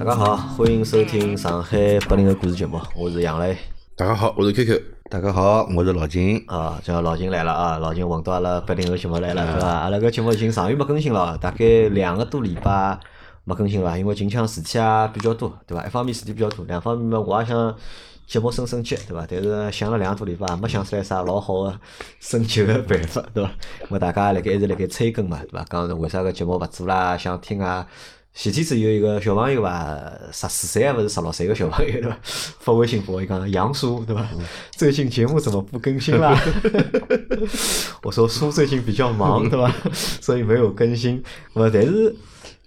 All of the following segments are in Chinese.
大家好，欢迎收听上海八零后故事节目，我是杨磊。大家好，我是 QQ。大家好，我是老金。啊，叫老金来了啊，老金混到阿拉八零后节目来了，对吧？阿拉个节目已经上月没更新了，大概两个多礼拜没更新了，因为近腔事体啊比较多，对伐？一方面事体比较多，两方面嘛，我也想节目升升级，对伐？但是想了两个多礼拜，没想出来啥老好个升级个办法，对伐？咾大家辣盖一直辣盖催更嘛，对伐？讲为啥个节目勿做啦？想听啊？前天子有一个小朋友伐，十四岁还勿是十六岁个小朋友对伐？发微信拨我讲杨叔对伐？最近节目怎么不更新啦？我说叔最近比较忙 对伐？所以没有更新。咾但是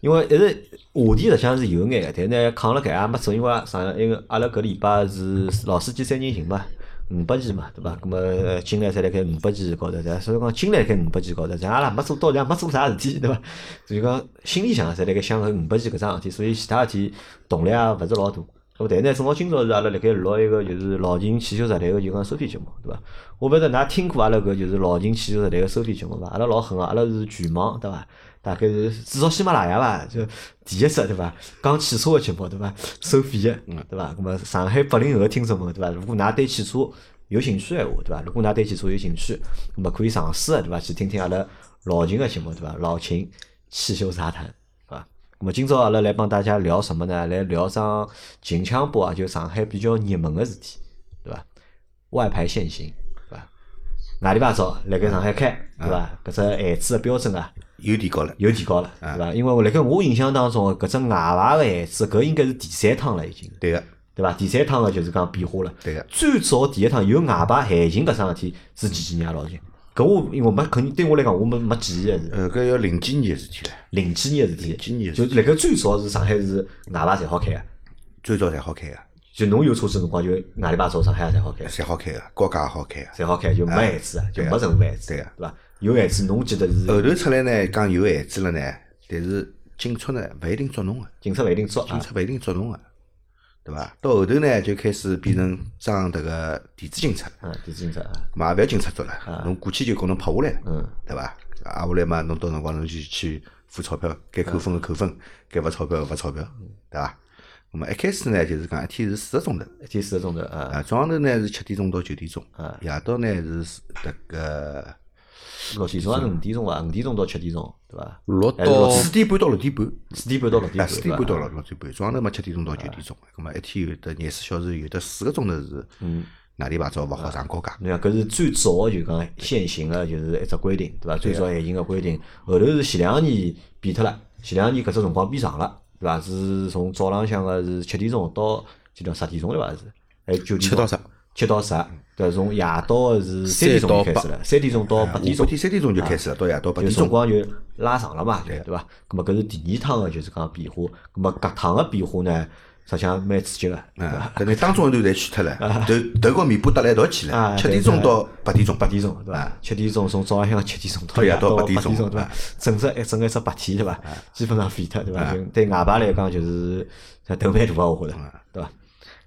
因为一直话题实际上是有眼个，但呢扛了搿也没做，因为上因为阿拉搿礼拜是老司机三人行嘛。五百期嘛，对伐？咁么进来侪辣盖五百期高头，对伐？所以讲进来辣盖五百期高头，咱阿拉没做到，像没做啥事体，对伐？所以讲心里想，侪辣盖想搿五百期搿桩事体，所以其他事体动力也勿是老大。咁但呢，正好今朝是阿拉辣盖录一个就是老秦汽修时代个就讲收费节目，对伐？我勿晓得㑚听过阿拉搿就是老秦汽修时代个收费节目伐？阿拉老狠个，阿拉是全网，对伐？大概是至少喜马拉雅吧，就第一只对伐？讲汽车个节目对伐？收费个，对伐？咁么上海八零后个听众们对伐？如果㑚对汽车有兴趣闲话对伐？如果㑚对汽车有兴趣，咁么可以尝试个对伐？去听听阿拉老秦个节目对伐？老秦汽修杂谈，对伐？咁么今朝阿拉来帮大家聊什么呢？来聊桩近腔波啊，就上海比较热门个事体，对伐？外牌限行？外里牌照辣盖上海开，对伐？搿只限制个标准啊，又提高了，又提高了，对伐？因为我辣盖我印象当中，搿只外牌个限制，搿应该是第三趟了已经。对个，对伐？第三趟个就是讲变化了。对个。最早第一趟有外牌限行搿桩事体是几几年啊？老秦？搿我因为没肯定对我来讲，我没没记忆个是。呃，搿要零几年个事体了。零几年个事体。零几年就辣盖最早是上海是外牌侪好开个，最早才好开个，就侬有车子辰光就外里牌照上海也侪好开，才好开个，高价也好开个。侪好开就没限制个，就没任何限制，对个对伐？有限制侬记得是后头出来呢，讲有限制了呢，但是警察呢勿一定捉侬个，警察勿一定捉啊。警察勿一定捉侬个，对伐？到后头呢就开始变成装迭个电子警察，嗯，电子警察啊，嘛也勿要警察捉了，侬过去就告侬拍下来了，嗯，对伐？挨下来嘛，侬到辰光侬就去付钞票，该扣分个扣分，该罚钞票个罚钞票，对伐？那么一开始呢，就是讲一天是四个钟头，一天四个钟头啊，啊，早上头呢是七点钟到九点钟啊，夜到呢是迭个六点钟还是五点钟伐？五点钟到七点钟，对伐？六到四点半到六点半，四点半到六点啊，半，四点半到六六点半，早上头嘛七点钟到九点钟，咁么一天有得廿四小时有的四个钟头是嗯，外地牌照勿好上高架，侬看搿是最早就讲现行个，就是一只规定，对伐？最早现行个规定，后头是前两年变脱了，前两年搿只辰光变长了，对伐？是从早浪向个是七点钟到几点十点钟对伐？是，还有九点钟七到十，七到十，对，从夜到个是三点钟就开始了，三点钟到八点钟三点钟就开始了，到夜到八点钟，辰光就拉长了嘛，对对伐？咁么搿是第二趟个就是讲变化，咁么搿趟个变化呢，实际上蛮刺激个，对伐？啊，搿呢当中一段侪去脱了，头头和尾巴搭辣一道去啊了，七点钟到八点钟，八点钟对伐？七点钟从早浪向七点钟到到夜到到八点钟对伐？整只一整个一只白天对伐？基本上废脱对伐？对外牌来讲就是头蛮大个我觉着，对伐？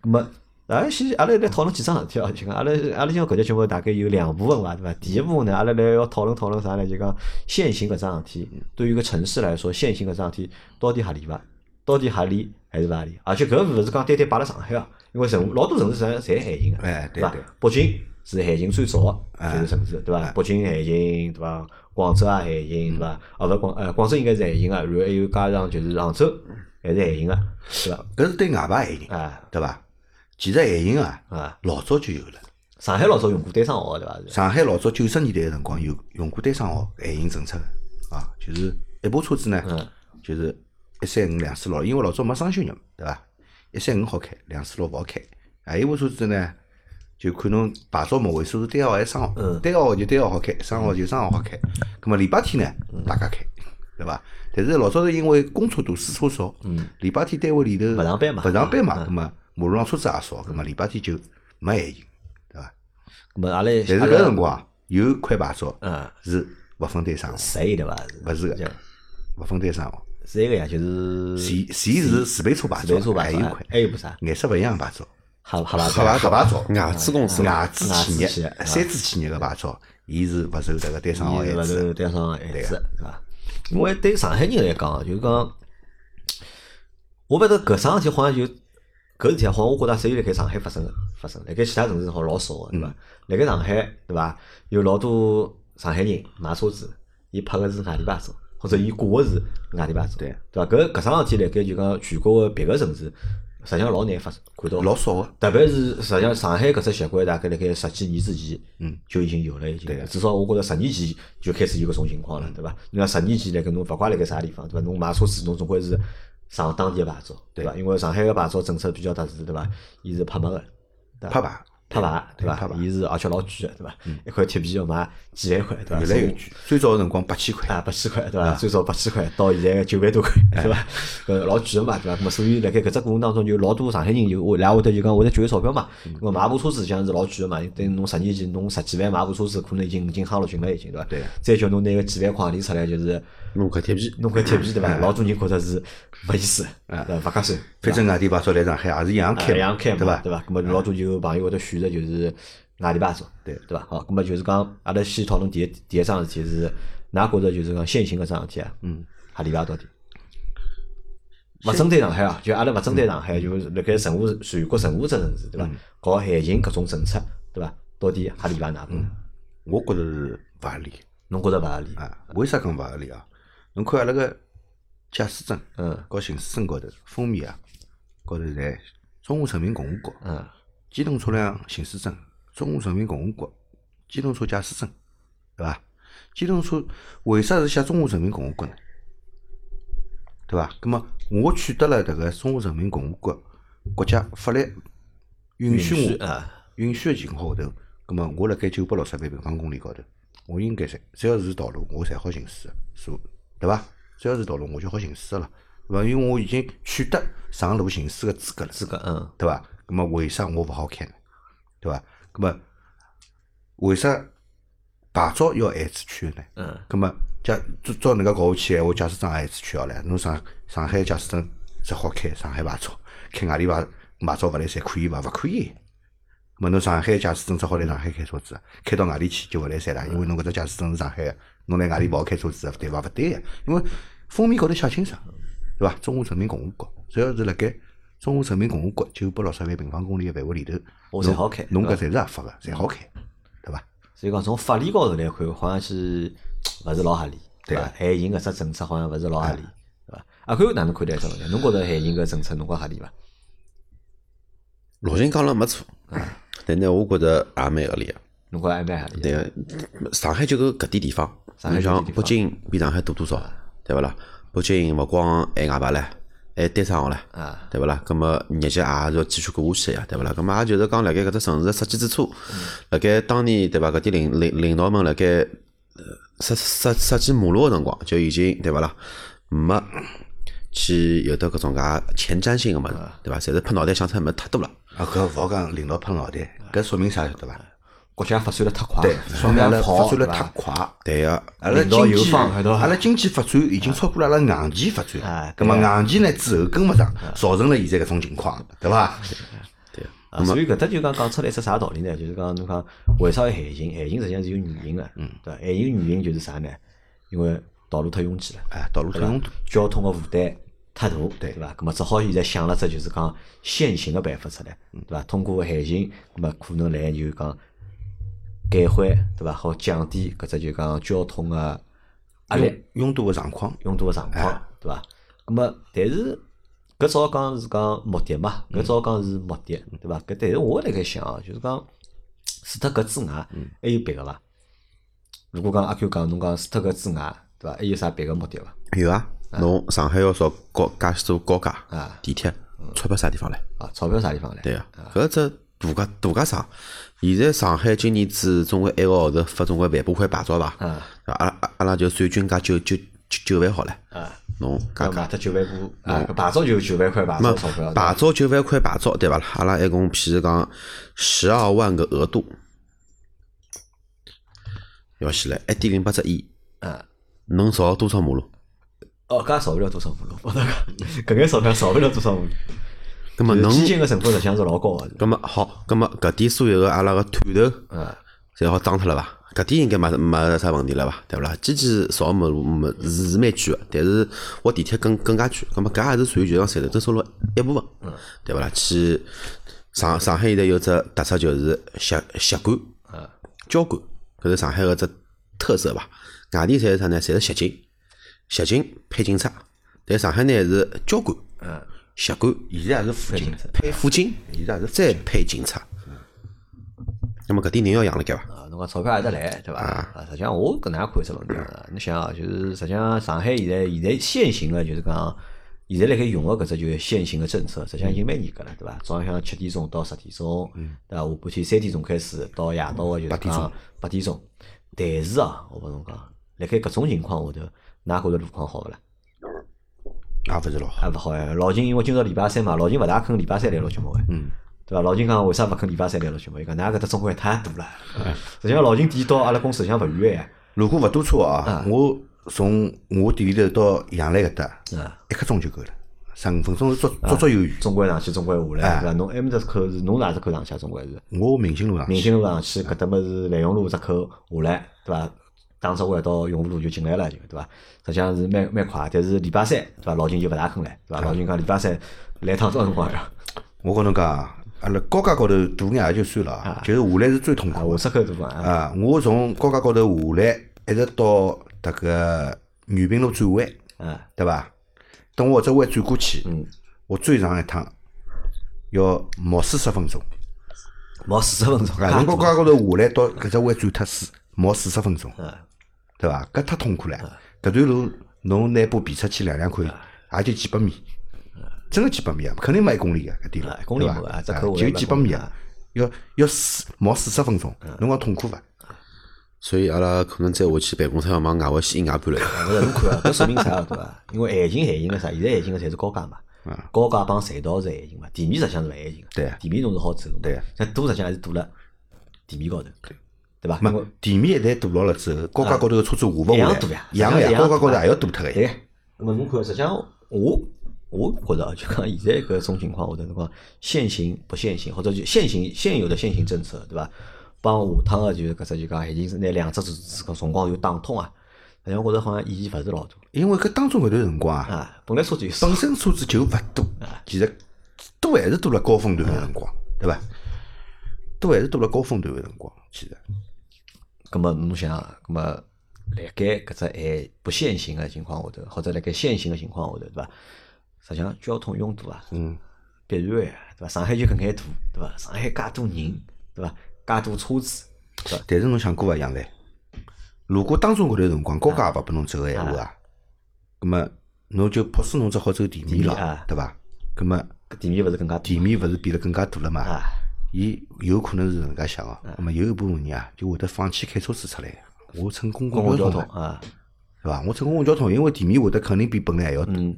咁么。啊，先阿拉来讨论几桩事体哦，就讲阿拉阿拉今搿节节目大概有两部分伐，对伐？第一部分呢，阿拉来要讨论讨论啥呢？就讲限行搿桩事体，对于一个城市来说，限行搿桩事体到底合理伐？到底合理还是勿合理？而且搿勿是讲单单摆辣上海啊，因为城老多城市实际上侪限行个，对伐哎对对？北京是限行最早个就是城市，对伐？北京限行，对伐？广州也限行，对伐？哦，勿广呃广州应该是限行个，然后还有加上就是杭州还是限行个，对伐？搿是对外牌限行，啊对伐？其实限行啊，啊，老早就有了。上海老早用过单双号个，对伐？上海老早九十年代个辰光有用过单双号限行政策个，啊，就是一部车子呢嗯，就是一三五两四六，因为老早没双休日嘛，对伐？一三五好开，两四六勿好开。啊，一部车子呢，就看侬牌照末尾数是单号还是双号，嗯单号就单号好开，双号就双号好开。咁么礼拜天呢，嗯大家开，对伐？但是老早是因为公车多，私车少，礼拜天单位里头勿上班嘛勿上班嘛，嗯葛么马路上车子也少，咁么礼拜天就没限行，对伐？咁么阿拉但是搿辰光啊有块牌照嗯，是勿分单双号，谁对伐？勿是个，勿分单双号。是一个呀，就是前前是自备车牌照还有块还有部啥？颜色勿一样的牌照，哈哈巴黑牌黑牌照，外资公司外资企业三资企业个牌照，伊是勿受迭个单双号限制。是单双限制，对伐？因为对上海人来讲，就是讲我勿得搿桩事体好像就搿事体好像我觉着只有辣盖上海发生个发生，辣盖其他城市好像老少个，对伐？辣盖上海对伐？有老多上海人买车子，伊拍个是外地牌照，或者伊挂个是外地牌照，对对伐？搿搿桩事体辣盖就讲全国个别个城市，实际上老难发生看到。老少个。特别是实际上上海搿只习惯，大概辣盖十几年之前，嗯，就已经有了，已经对。至少我觉着十年前就开始有搿种情况了，对伐？你讲十年前辣盖侬勿怪辣盖啥地方，对伐？侬买车子侬总归是上当地个牌照，对伐？因为上海个牌照政策比较特殊，对伐？伊是拍卖个？拍牌，拍牌，对伐拍？牌伊是而且老贵个，对伐？一块铁皮要卖几万块，对伐？越来越贵。最早个辰光八千块，啊，八千块对伐？最少八千块，到现在九万多块，对伐？呃老贵个嘛，对伐？咾么所以辣盖搿只过程当中，就老多上海人就会来会得就讲我得节约钞票嘛。我买部车子实际上是老贵个嘛，等侬十年前侬十几万买部车子，可能已经已经夯了群了，已经对伐？对。再叫侬拿个几万块钿出来，就是弄块铁皮，弄块铁皮对伐？老多人觉着是没意思，对伐？勿合算。反正外地牌照来上海也是一样开，一样开嘛，对伐？对伐？咁么老多就朋友会得选择就是外地牌照，对对伐？好，咁么就是讲，阿拉先讨论第一第一桩事体是，㑚觉着就是讲现行搿桩事体啊，嗯，合理伐？到底？勿针对上海啊，就阿拉勿针对上海，就是辣盖任何全国任何只城市，对伐？搞限行搿种政策，对伐？到底合理伐？㑚觉着？我觉着是勿合理侬觉着勿合理？啊。为啥讲勿合理啊？侬看阿拉个驾驶证嗯和行驶证高头封面啊，高头侪中华人民共和国嗯机动车辆行驶证、中华人民共和国机动车驾驶证，对伐？机动车为啥是写中华人民共和国呢？对伐？葛么我取得了迭个中华人民共和国国家法律允许我啊，允许个情况下头，葛么我辣盖九百六十万平方公里高头，我应该侪只要是道路，我侪好行驶个，所对伐？只要是道路，我就好行驶个了，对伐？因为我已经取得上路行驶个资格了，资格嗯对伐？那么为啥我勿好开呢？对伐？那么为啥牌照要限制区个呢？嗯那么假照照能介搞下去闲话，驾驶证也限制区好唻。侬上上海驾驶证只好开上海牌照，开外地牌牌照勿来三可以伐？勿可以。咁么侬上海驾驶证只好来上海开车子，开到外地去就勿来三啦，因为侬搿只驾驶证是上海个，侬来外地勿好开车子，对伐？勿对个，因为封面高头写清爽，对伐？中华人民共和国，只要是辣盖中华人民共和国九百六十万平方公里个范围里头，我侪好开侬搿侪是合法个，侪好开，对伐？所以讲从法律高头来看，好像是勿是老合理，对伐？对限行搿只政策好像勿是老合理，对伐？阿宽哪能看待这问题？侬觉着限行搿政策侬觉合理伐？陆巡讲了没错，但呢，我觉着也蛮合理个。侬觉着还蛮合理的？对个，上海就搿搿点地方，上海你像北京比上海大多少，对勿啦？北京勿光还外牌唻，还单双号唻，啊，对勿啦？葛么日脚也是要继续过下去呀，对勿啦？葛么也就是讲，辣盖搿只城市个设计之初，辣盖当年对伐？搿点领领领导们辣盖呃设设设计马路个辰光，就已经对勿啦？没去有得搿种介前瞻性个物事，对伐？侪是拍脑袋想出来物事太多了。啊，搿勿好讲领导拍脑袋，搿说明啥晓得伐？国家发展了太快，对，说明阿拉跑发展了太快。对个，阿拉经济，阿拉经济发展已经超过了阿拉硬件发哎展，咁么硬件呢之后跟勿上，造成了现在搿种情况，对伐？啊，所以搿搭就讲讲出来一只啥道理呢？就是讲侬讲为啥要限行？限行实际上是有原因个，嗯，对伐？限行原因就是啥呢？因为道路太拥挤了，哎，道路太拥堵，交通个负担太大，对伐？咁么只好现在想了只就是讲限行个办法出来，对伐？通过限行，咁么可能来就讲改缓，对伐？好降低搿只就讲交通个压力。拥堵个状况。拥堵个状况，对伐？咁么，但是搿只好讲是讲目的嘛，搿只好讲是目的，对伐？搿但是我辣盖想哦，就是讲除脱搿之外，还有别个伐？如果讲阿 Q 讲侬讲除脱搿之外，对伐？还有啥别个目的伐？有啊，侬上海要造高介许多高架啊、地铁，钞票啥地方来？啊，钞票啥地方来？对啊，搿只度假度假商，现在上海今年子总归一个号头发总归万把块牌照吧？啊对伐阿拉阿拉就算均价九九九九万好了，啊，侬加加搿买脱九万部啊，搿牌照就九万块牌照钞票，牌照九万块牌照对伐啦？阿拉一共譬如讲十二万个额度，要起来一点零八只亿，啊。能造多少马路？哦，搿也少勿了多少马路，我讲搿眼钞票造勿了多少马路。就是葛么能，基金个成本实际上是老高个，葛么好，葛么搿点所有个阿拉个探头，嗯，侪好装脱了伐？搿点应该没没啥问题了伐？对勿啦？机器少没没是是蛮贵个，但是挖地铁更更加贵。葛末搿也是属于就讲赚头收入一部分，对勿啦？去上上海现在有只特色就是吸吸管、胶管，搿是上海个只特色伐？外地侪是啥呢？侪是吸金，吸金配警察，但上海呢是交管、吸管，现在还是附近，配辅警，现在还是再配警察。那么搿点人要养辣盖伐？啊，侬讲钞票还得来，对伐？啊，实际上我搿能样看只问题啊，侬想啊，就是实际上上海现在现在现行个就是讲，现在辣盖用个搿只就是现行个政策，实际上已经蛮严格了，对伐？早浪向七点钟到十点钟，对伐？下半天三点钟开始到夜到个就是讲八点钟。但是啊，我帮侬讲，辣盖搿种情况下头，㑚觉着路况好勿啦？也勿是老好。也勿好哎。老秦因为今朝礼拜三嘛，老秦勿大肯礼拜三来录节目个。嗯，对伐？老秦讲为啥勿肯礼拜三来录节目？伊讲㑚搿搭中国太大了。实际上，老秦店到阿拉公司实际上勿远哎。如果勿堵车啊，我从我店里头到杨澜搿搭，啊，一刻钟就够了，十五分钟是足足足有余。中关上去，中关下来，对伐？侬埃面搭口是侬哪只口上去啊？中关是我明星路上去，明星路上去，搿搭么是万荣路只口下来，对伐？打只弯到永福路就进来了，就对伐？实际上是蛮蛮快，但是礼拜三对伐？老金就勿大肯来，对伐？老金讲礼拜三来趟多少辰光呀？我跟侬讲，阿拉高架高头堵眼也就算了啊，就是下来是最痛啊，苦下啊！我从高架高头下来，一直到迭个原平路转弯，啊，对伐？等我这弯转过去，嗯，我最长一趟要冒四十分钟。毛四十分钟，啊，从高架高头下来到搿只弯转脱水，冒四十分钟，嗯对伐？搿太痛苦了。搿段路侬拿部皮出去量量看，也就几百米，真个几百米啊，肯定没一公里个，搿点路公里对伐没啊就几百米啊啊，要要四冒四十分钟，侬讲痛苦伐？所以阿拉可能再下去办公室要往外围西外搬了。勿是侬看啊，搿说明啥啊对伐？因为限行限行个啥？现在限行个侪是高架嘛，高架帮隧道是限行嘛，地面实际上是勿限行个。对啊地面侬是好走个。对啊但堵实际上还是堵了地面高头，对伐？因为没地面一旦堵牢了之后，高架高头个车子下勿下来一样堵呀，高架高头也要堵脱个呀。对，那么侬看，实际上我我觉着啊 就讲现在搿种情况下头，侬讲限行不限行，或者就限行现有的限行政策，对伐？帮下趟个就是搿只就讲已经是拿两只字搿辰光就打通啊。实际上我觉着好像意义勿是老大因为搿当中搿段辰光啊，啊。本来车子本身车子就勿多，其实多还是多了高峰段个辰光，对伐？多还是多了高峰段个辰光，其实。咁么侬想，咁么辣盖搿只还不限行个情况下头，或者辣盖限行个情况下头，对伐？实际上交通拥堵啊，嗯，必然个呀，对伐？上海就搿眼大，对伐？上海介多人，对伐？介多车子，对伐？但是侬想过伐，杨澜？如果当中搿段辰光高架也勿拨侬走个闲话啊，咁么侬就迫使侬只好走地面了，对伐？咁么搿地面勿是更加地面勿是变得更加大了嘛？啊？伊有可能是搿能介想个，那么有一部分人啊就会得放弃开车子出来，我乘公公共交交通啊，对伐？我乘公共交通，因为地面会得肯定比本来还要大，嗯，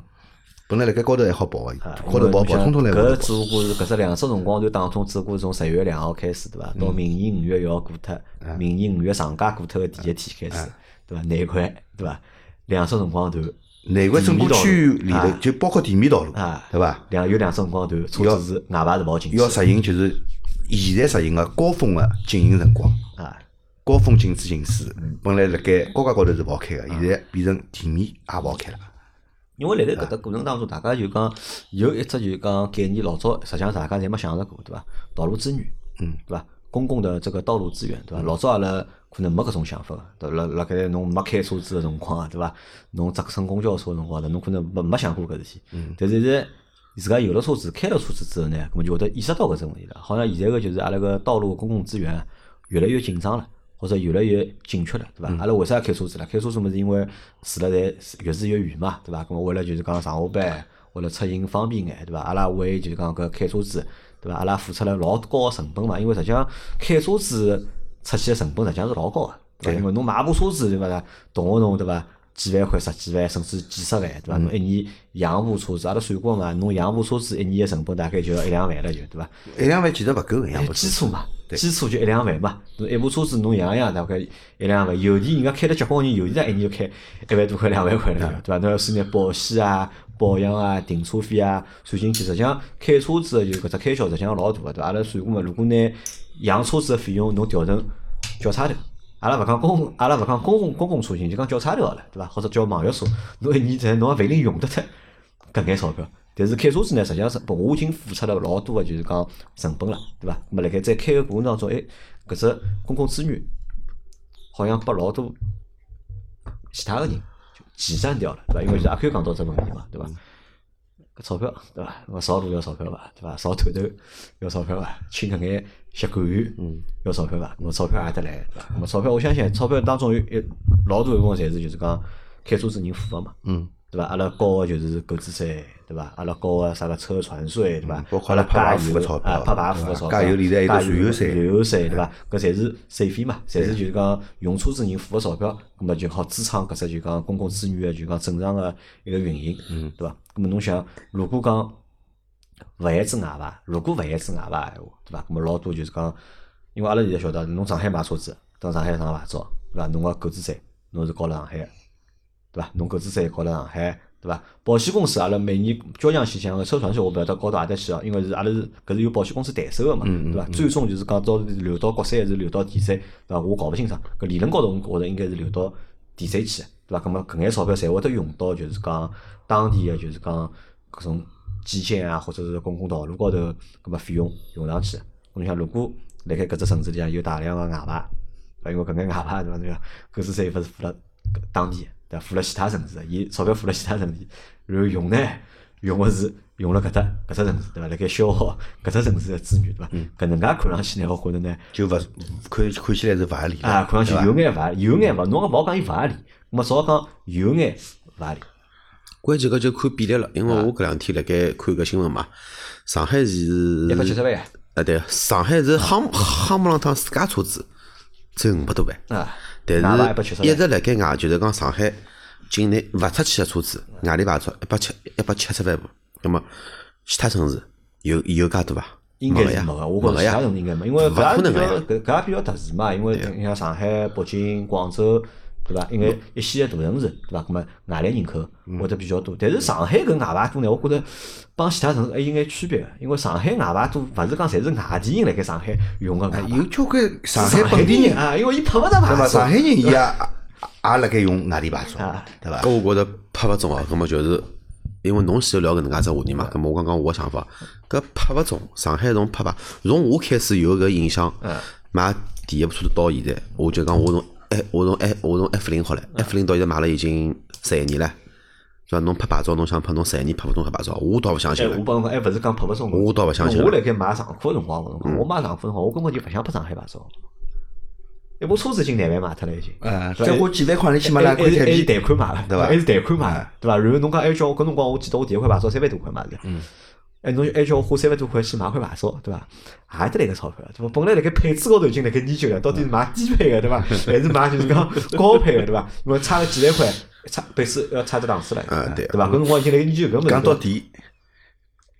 本来辣盖高头还好跑个，啊高头跑跑，通通来搿只不过是搿只两只辰光段当中，只不过是从十月两号开始，对伐？到明年五月一号过脱，明年五月长假过脱个第一天开始，对伐？难怪，对伐？两只辰光段，内环整个区域里头啊就包括地面道路啊，对伐？两有两只辰光段，车子是外牌是跑进去要实行就是现在实行个高峰个禁行辰光，啊。高峰禁止行驶，本来辣盖高架高头是勿好开个，现在变成地面也勿好开了。因为辣盖搿搭过程当中，大家就讲有一只就讲概念，老早实际上大家侪没想着过，对伐？道路资源，嗯，对伐？公共的这个道路资源，对伐？老早阿拉可能没搿种想法个，对伐？辣辣盖侬没开车子个辰光啊，对伐？侬搭乘公交车个辰光头，侬可能没没想过搿事体。嗯。但是现在自家有了车子，开了车子之后呢，搿么就会得意识到搿只问题了。好像现在个就是阿拉个道路公共资源越来越紧张了。或者越来越紧缺了，对伐？阿拉为啥要开车子了？开车子么是因为住了在越住越远嘛，对伐？咁么为了就是讲上下班，为了出行方便眼，对伐？阿拉为就是讲搿开车子，对伐？阿拉付出了老高个成本嘛，因为实际上开车子出去个成本实际上是老高个，对伐？因为侬买部车子对伐？动勿动对伐？几万块、十几万，甚至几十万，对伐？侬一年养部车子，阿拉算过嘛，侬养部车子一年个成本大概就要一两万了，就对伐？一两万其实勿够个，养不起。基础嘛，基础就一两万嘛。侬一部车子侬养养大概一两万，油钿人家开了结棍个人，油钿上一年就开一万多块、两万块了，对伐？侬要算眼保险啊、保养啊、停车费啊算进去，实际上开车子个就搿只开销实际上老大个，对伐？阿拉算过嘛，如果拿养车子个费用侬调成轿差头，阿拉勿讲公，阿拉勿讲公共公共出行，就讲叫差头好了，对伐？或者叫网约车，侬一年在侬也勿一定用得脱搿眼钞票。但是开车子呢，实际上是我已经付出了老多个，就是讲成本了，对伐？么辣盖在开个过程当中，哎，搿只公共资源好像拨老多其他个人就挤占掉了，对伐？因为阿 Q 讲到这问题嘛，对伐？搿钞票，对伐？我扫路要钞票伐？对伐？扫头头要钞票伐？请搿眼协管员，嗯，要钞票伐？我钞票也得来，对伐？我钞票，我相信钞票当中有一老多一部分侪是就是讲开车子人付个嘛，嗯，对伐？阿拉交个就是购置税，对伐？阿拉交个啥个车船税，对伐？包括阿拉拍牌加油付个钞票啊，拍牌付个钞票，加油里头还有燃油税燃油税，对伐？搿侪是税费嘛，侪是就是讲用车子人付个钞票，葛末就好支撑搿只就讲公共资源个就讲正常个一个运营，嗯，对伐？葛末侬想，如果讲勿限制外伐，如果勿限制外伐闲话，对伐？葛末老多就是讲，因为阿拉现在晓得，侬上海买车子，到上海上牌照，对伐？侬个购置税侬是交了上海个，对伐？侬购置税交了上海，对伐？保险公司阿拉每年交强险像个车船税我勿晓得交到何搭去哦，因为是阿拉是搿是由保险公司代收个嘛，对伐？最终就是讲到流到国税还是流到地税，对伐？我搞勿清爽，搿理论高头我觉着应该是流到地税去的，对伐？葛末搿眼钞票侪会得用到就是讲当地个就是讲搿种基建啊，或者是公共道路高头搿么费用用上去的。侬想，如果辣盖搿只城市里向有大量个外牌，因为搿眼外牌对伐？对伐？购置税勿是付了当地的，对伐？付了其他城市的，伊钞票付了其他城市，然后用呢用个是用了搿搭搿只城市，对伐？辣盖消耗搿只城市个资源，对伐？搿能介看上去呢，我觉着呢，就勿看看起来是勿合理的啊，看上去有眼勿合理，有眼勿，侬也勿好讲伊勿合理，那么至少讲有眼勿合理。关键搿就看比例了，因为我搿两天辣盖看搿新闻嘛，上海是一百七十万呀，啊对，上海是夯夯不啷当自家车子只有五百多万，啊，但是一直辣盖外，就是讲上海境内勿出去个车子，外地牌照一百七一百七十万部，那么其他城市有有介多伐？应该是没个，我觉着其他城市应该没，因为勿搿也比较。搿搿也比较特殊嘛，因为你像上海、北京、广州，对伐？因为一线个大城市，对伐？葛末外来人口会得比较多，但是上海搿外牌多呢，我觉着帮其他城市还有眼区别个，因为上海外牌多，勿是讲侪是外地人辣盖上海用个有交关上海本地人，啊，因为伊拍勿着牌对伐？照上海人伊也 也辣盖用外地牌照啊，对伐？搿我觉着拍勿中哦，葛么就是因为侬先聊搿能介只话题嘛，葛么我讲讲我个想法，搿拍勿中，上海从拍牌，从我开始有搿印象，买第一部车子到现在，我就讲我从 F 我从 F 我从 F 零好了，F 零到现在买了已经十一年了，对伐？侬拍牌照，侬想拍侬十一年拍勿中搿牌照，我倒勿相信哎，我了。帮侬讲，还勿是讲拍勿中。我倒勿相信了我辣盖买上库个辰光，我讲我买上库辰光，我根本就勿想拍上海牌照。一部车子已经廿万买脱了，已经。啊，再花几万块钿去买还两块台还是币，贷款买了，对伐还是贷款买的，对伐？然后侬讲还叫我搿辰光，我记得我第一块牌照三万多块买的。嗯。哎，侬还叫我花三万多块去买块牌照，对伐？也得来个钞票，对伐？本来辣盖配置高头已经辣盖研究了，到底是买低配个，对伐？还是买就是讲高配个，对伐？因为差个几万块，差配置要差只档次了，啊对对伐？搿辰光已经辣盖研究搿物事。讲到底，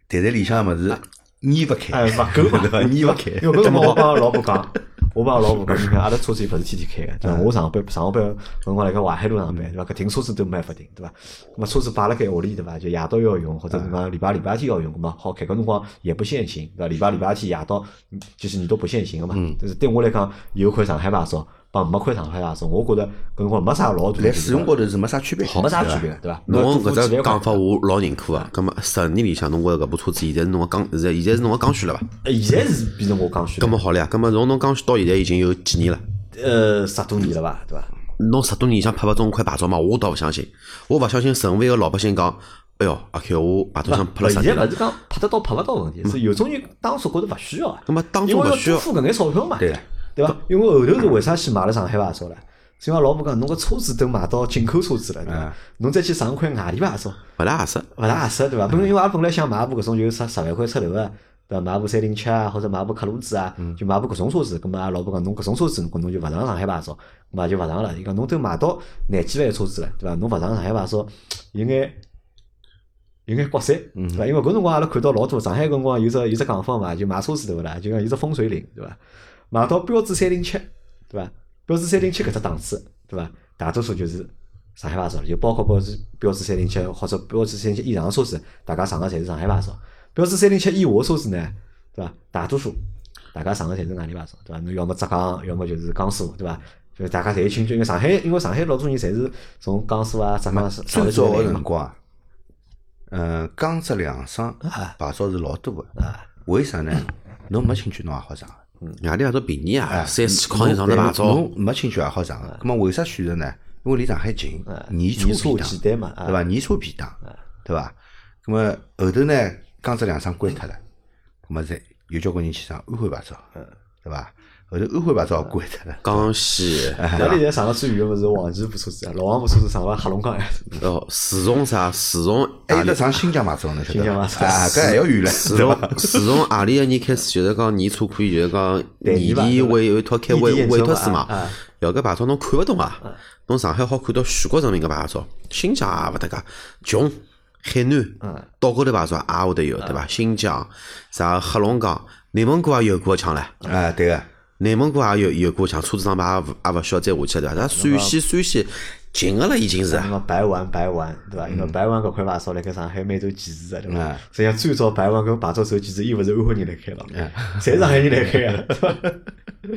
袋袋里向个物事捏勿开，哎，勿够，对伐？捏勿开，因为搿辰光我帮老婆讲，我帮老婆讲，你 看阿拉车子又勿是天天开个，对伐？我上班上班搿辰光辣盖淮海路上班，对伐？搿停车子都没办法停，对伐？咾么车子摆辣盖屋里，对伐？就夜到要用，或者是讲礼拜礼拜天要用，咾么好开。搿辰光也不限行，对伐？礼拜礼拜天夜到，嗯就是你都不限行个嘛。但是对我来讲，有块上海牌照帮没块上海牌照，我觉着搿辰光没啥老大的辣使用高头是没啥区别，没啥区别，对伐？侬搿只讲法我老认可啊。葛么十年里向侬觉着搿部车子现在是侬个刚，现在现在是侬个刚需了伐？呃现在是变成我刚需了，葛么好了呀，葛么从侬刚需到现在已经有几年了？呃，十多年了吧，对伐？侬十多年里向拍勿中块牌照嘛？我倒勿相信，我勿相信任何一个老百姓讲，哎哟，阿 Q 我牌照想拍了十年了现在勿，是讲拍得到拍勿到问题，是有种人当初觉着勿需要啊。葛么当初勿需要多，付搿眼钞票嘛，对了对伐？因为后头是为啥去买了上海牌照了？是因为老婆讲侬个车子都买到进口车子了，对伐啊？侬再去上块外地牌照，勿大合适。勿大合适，对伐？本来因为阿拉本来想买部搿种有十十万块出头个，对伐？买部三零七啊，或者买部克鲁兹啊，就买部搿种车子。葛末阿拉老婆讲侬搿种车子，侬侬就勿上上海牌照，葛末也就勿上了。伊讲侬都买到廿几万个车子了，对伐？侬勿上上海牌照，有眼有眼刮三，对伐？因为搿辰光阿拉看到老多上海搿辰光有只有只讲法嘛，就买车子对勿啦？就讲有只风水岭，对伐？买到标致三零七，对伐？标致三零七搿只档次，对伐？大多数就是上海牌照，就包括标致标致三零七或者标致三零七以上个车子，大家上个侪是上海牌照。标致三零七以下个车子呢，对伐？大多数大家上个侪是外地牌照，对伐？侬要么浙江，要么就是江苏，对伐？就大家侪有亲戚，因为上海，因为上海老多人侪是从江苏啊、浙江上最来早个。辰光，嗯，江浙两省牌照是老多个，为啥呢？侬没亲戚侬也好上个。外地也照便宜啊，三四千块侬钱上的牌照，侬没亲戚也好上个。咁么为啥选择呢？因为离上海近，年车简单嘛当，对伐？年车便当，对伐？咁么后头呢，江浙两省关脱了，葛么再有交关人去上安徽牌照，对伐？后头安徽牌照也关脱了，江西搿里现在上了最远个勿是黄岐部车子啊，老黄部车子上了黑龙江还是 哦，自从啥？自从还有得上新疆牌照，侬晓得伐？新疆牌照啊，搿还要远了，自？从自从何里个年开始，就是讲年初可以，就是讲年底委有一套开委委托书嘛。要搿牌照侬看勿懂啊！侬上海好看到全国人民个牌照，新疆也勿搭界，穷海南岛高头牌照也会得有，对伐？新疆啥黑龙江、内蒙古也有过枪唻。啊，对个。内蒙古也有有过枪，车子上牌也勿也勿需要再下去了，对伐？那陕西陕西近个了已经是。白玩白玩，对伐？因为白玩搿块牌照辣盖上海蛮受歧视个，对伐嗯？实际上最早白玩搿牌照受歧视，伊勿是安徽人来开了，侪是上海人来开个，对伐？对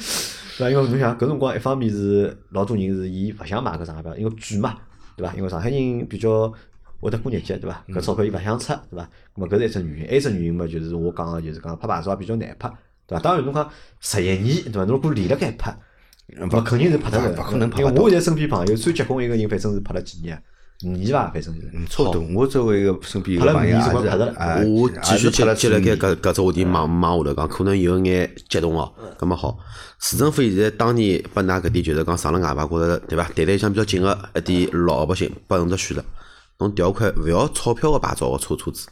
伐？因为侬想搿辰光，一方面是老多人是伊勿想买搿上海牌，因为贵嘛，对伐？因为上海人比较会得过日脚，对伐？搿钞票伊勿想出，对伐？咾么搿是一只原因，还有一只原因嘛，就是我讲个，就是讲拍牌照也比较难拍，对伐？当然侬讲十一年，对伐？侬如果连辣盖拍。勿肯定是拍得个，勿可能拍因为我现在身边朋友最结棍一个人，反正是拍了几年，五年伐，反正就是。嗯，差不多。我周围个身边有拍了个朋友也五年总归拍得了是啊，我继续接了接辣盖搿搿只话题往往下头讲，可能有眼激动哦。葛么好，市政府现在当年拨㑚搿点就是讲上了外牌觉着，对伐？离得里向比较近个一点老百姓，拨侬只选择，侬调块勿要钞票个牌照个车车子，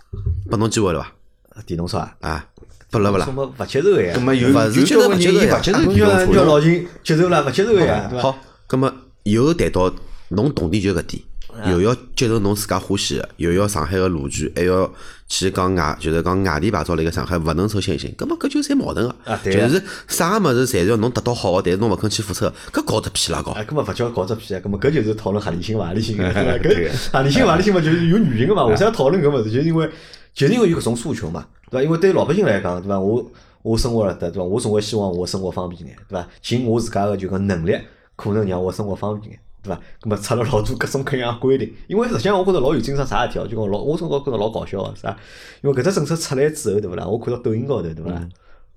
拨侬机会了伐？电动车啊，啊，拨了勿啦什？么勿接受个呀？咁么有勿是有交关人伊接受勿接受呀勿接受侬电动车叫叫老秦接受了，勿接受个呀？好，葛么以后谈到侬动点就搿点，又要接受侬自家欢喜个，又要上海个路权，还要去讲外，就是讲外地牌照辣盖上海勿能受限行，葛么搿就侪矛盾个啊，对啊就是啥物事侪是要侬得到好个，但是侬勿肯去付出，搿搞只屁啦搞。哎，根本勿叫搞只屁啊！根本搿就是讨论合理性勿合理性个，搿合理性勿合理性嘛，就是有原因个嘛。为啥要讨论搿物事？就是因为就是因为有搿种诉求嘛，对伐？因为对老百姓来讲，对伐？我我生活了得，对伐？我总归希望我生活方便眼，对伐？尽我自家个就讲能力，可能让我生活方便眼，对伐？葛末出了老多各种各样规定，因为实际上我觉着老有精神啥事体哦，就讲老我总归觉着老搞笑个啥？因为搿只政策出来之后，对勿啦？我看到抖音高头，对勿啦？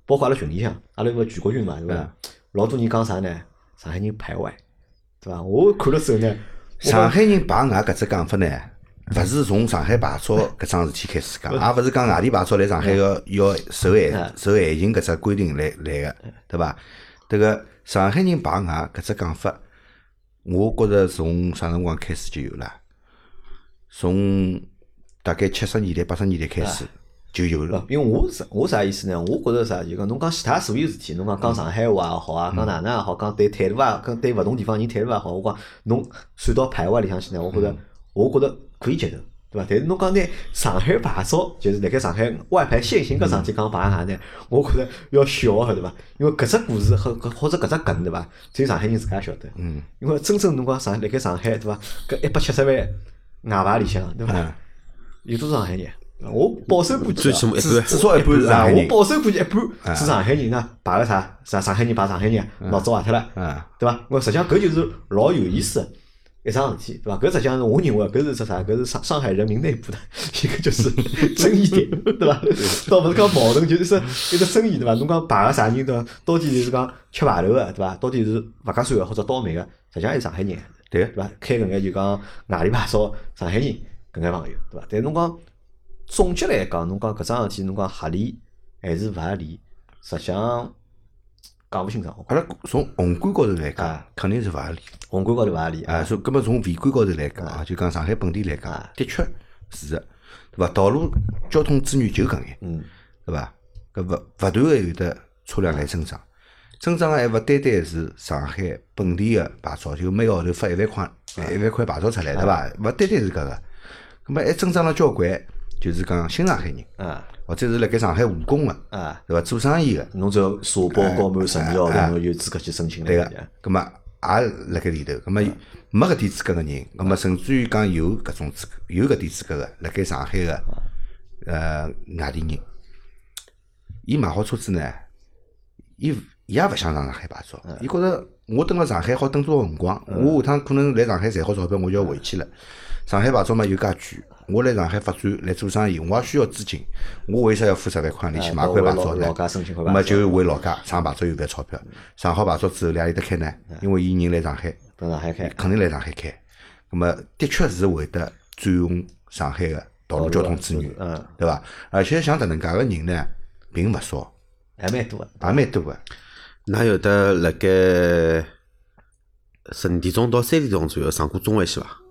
包括阿拉群里向，阿拉有个全国群嘛，对伐？老多人讲啥呢？上海人排外，对伐？我看了之后呢，上海人排外搿只讲法呢，勿是从上海牌照 搿桩事体开始讲，也勿是讲外地牌照来上海要要受限受限行搿只规定来来个，对伐？迭个上海人排外搿只讲法，我觉着从啥辰光开始就有了，从大概七十年代八十年代开始就有了。因为我是我啥意思呢？我觉着啥，就讲侬讲其他所有事体，侬讲讲上海话也好啊，讲哪能也好，讲对态度啊，讲对勿同地方人态度也好，我讲侬算到排外里向去呢，我觉着我觉着可以接受，对伐？但是侬讲拿上海牌照，就是辣盖上海外牌限行搿桩事体讲排外呢，我觉着要小个对伐？因为搿只故事和或者搿只梗对伐？只有上海人自家晓得。嗯。因为真正侬讲上辣盖上海对伐？搿一百七十万外牌里向对伐？有多少上海人？我保守估计啊，最起码一半至至少一半是上啊，海人。我保守估计一半是上海人呢，排个啥啥上海人排上海人，脑子坏脱了，嗯对伐？我实际上搿就是老有意思的一桩事体，对伐？搿实际上是我认为搿是只啥？搿是上上海人民内部的一个就是 争议点，对伐？倒勿是讲矛盾，就是说一个争议，对伐？侬讲排个啥人对伐？到底是讲吃排头个，对伐？到底是勿合算个或者倒霉个，实际上还是上海人，对对伐？开搿眼就讲外地牌照上海人搿眼朋友，对伐？但是侬讲总结来讲，侬讲搿桩事体，侬讲合理还是勿合理，实际上讲勿清爽。阿拉从宏观高头来讲啊，肯定是勿合理。宏观高头勿合理啊，所以，葛末从微观高头来讲啊，就讲上海本地来讲啊，的确是的，对伐？道路交通资源就搿眼，嗯，对伐？搿勿勿断个有得车辆来增长，增长个还勿单单是上海本地个牌照，就每个号头发一万块一万块牌照出来，对伐？勿单单是搿个，搿么还增长了交关，就是讲新上海人，啊或者是辣盖上海务工个，啊，对伐？做生意个，侬只要社保交满十年号头，侬有资格去申请了。对个，葛末也辣盖里头，葛末没搿点资格个人，葛末甚至于讲有搿种资格，有搿点资格个，辣盖上海个呃外地人，伊买好车子呢，伊伊也勿想上上海牌照，伊觉着我蹲辣上海好蹲多少辰光，我下趟可能来上海赚好钞票，我就要回去了。上海牌照嘛又介贵，我来上海发展来做生意，我也需要资金，我为啥要付十万块钿去买块牌照呢？那么就回老家上牌照有搿钞票，上好牌照之后，哪里搭开呢？因为伊人来上海，到上海开，肯定来上海开。那么的确是会得占用上海的道路交通资源，嗯，对伐？而且像搿能介个人呢，并勿少，还蛮多个。也蛮多个。㑚有得辣盖十二点钟到三点钟左右上过中环线伐？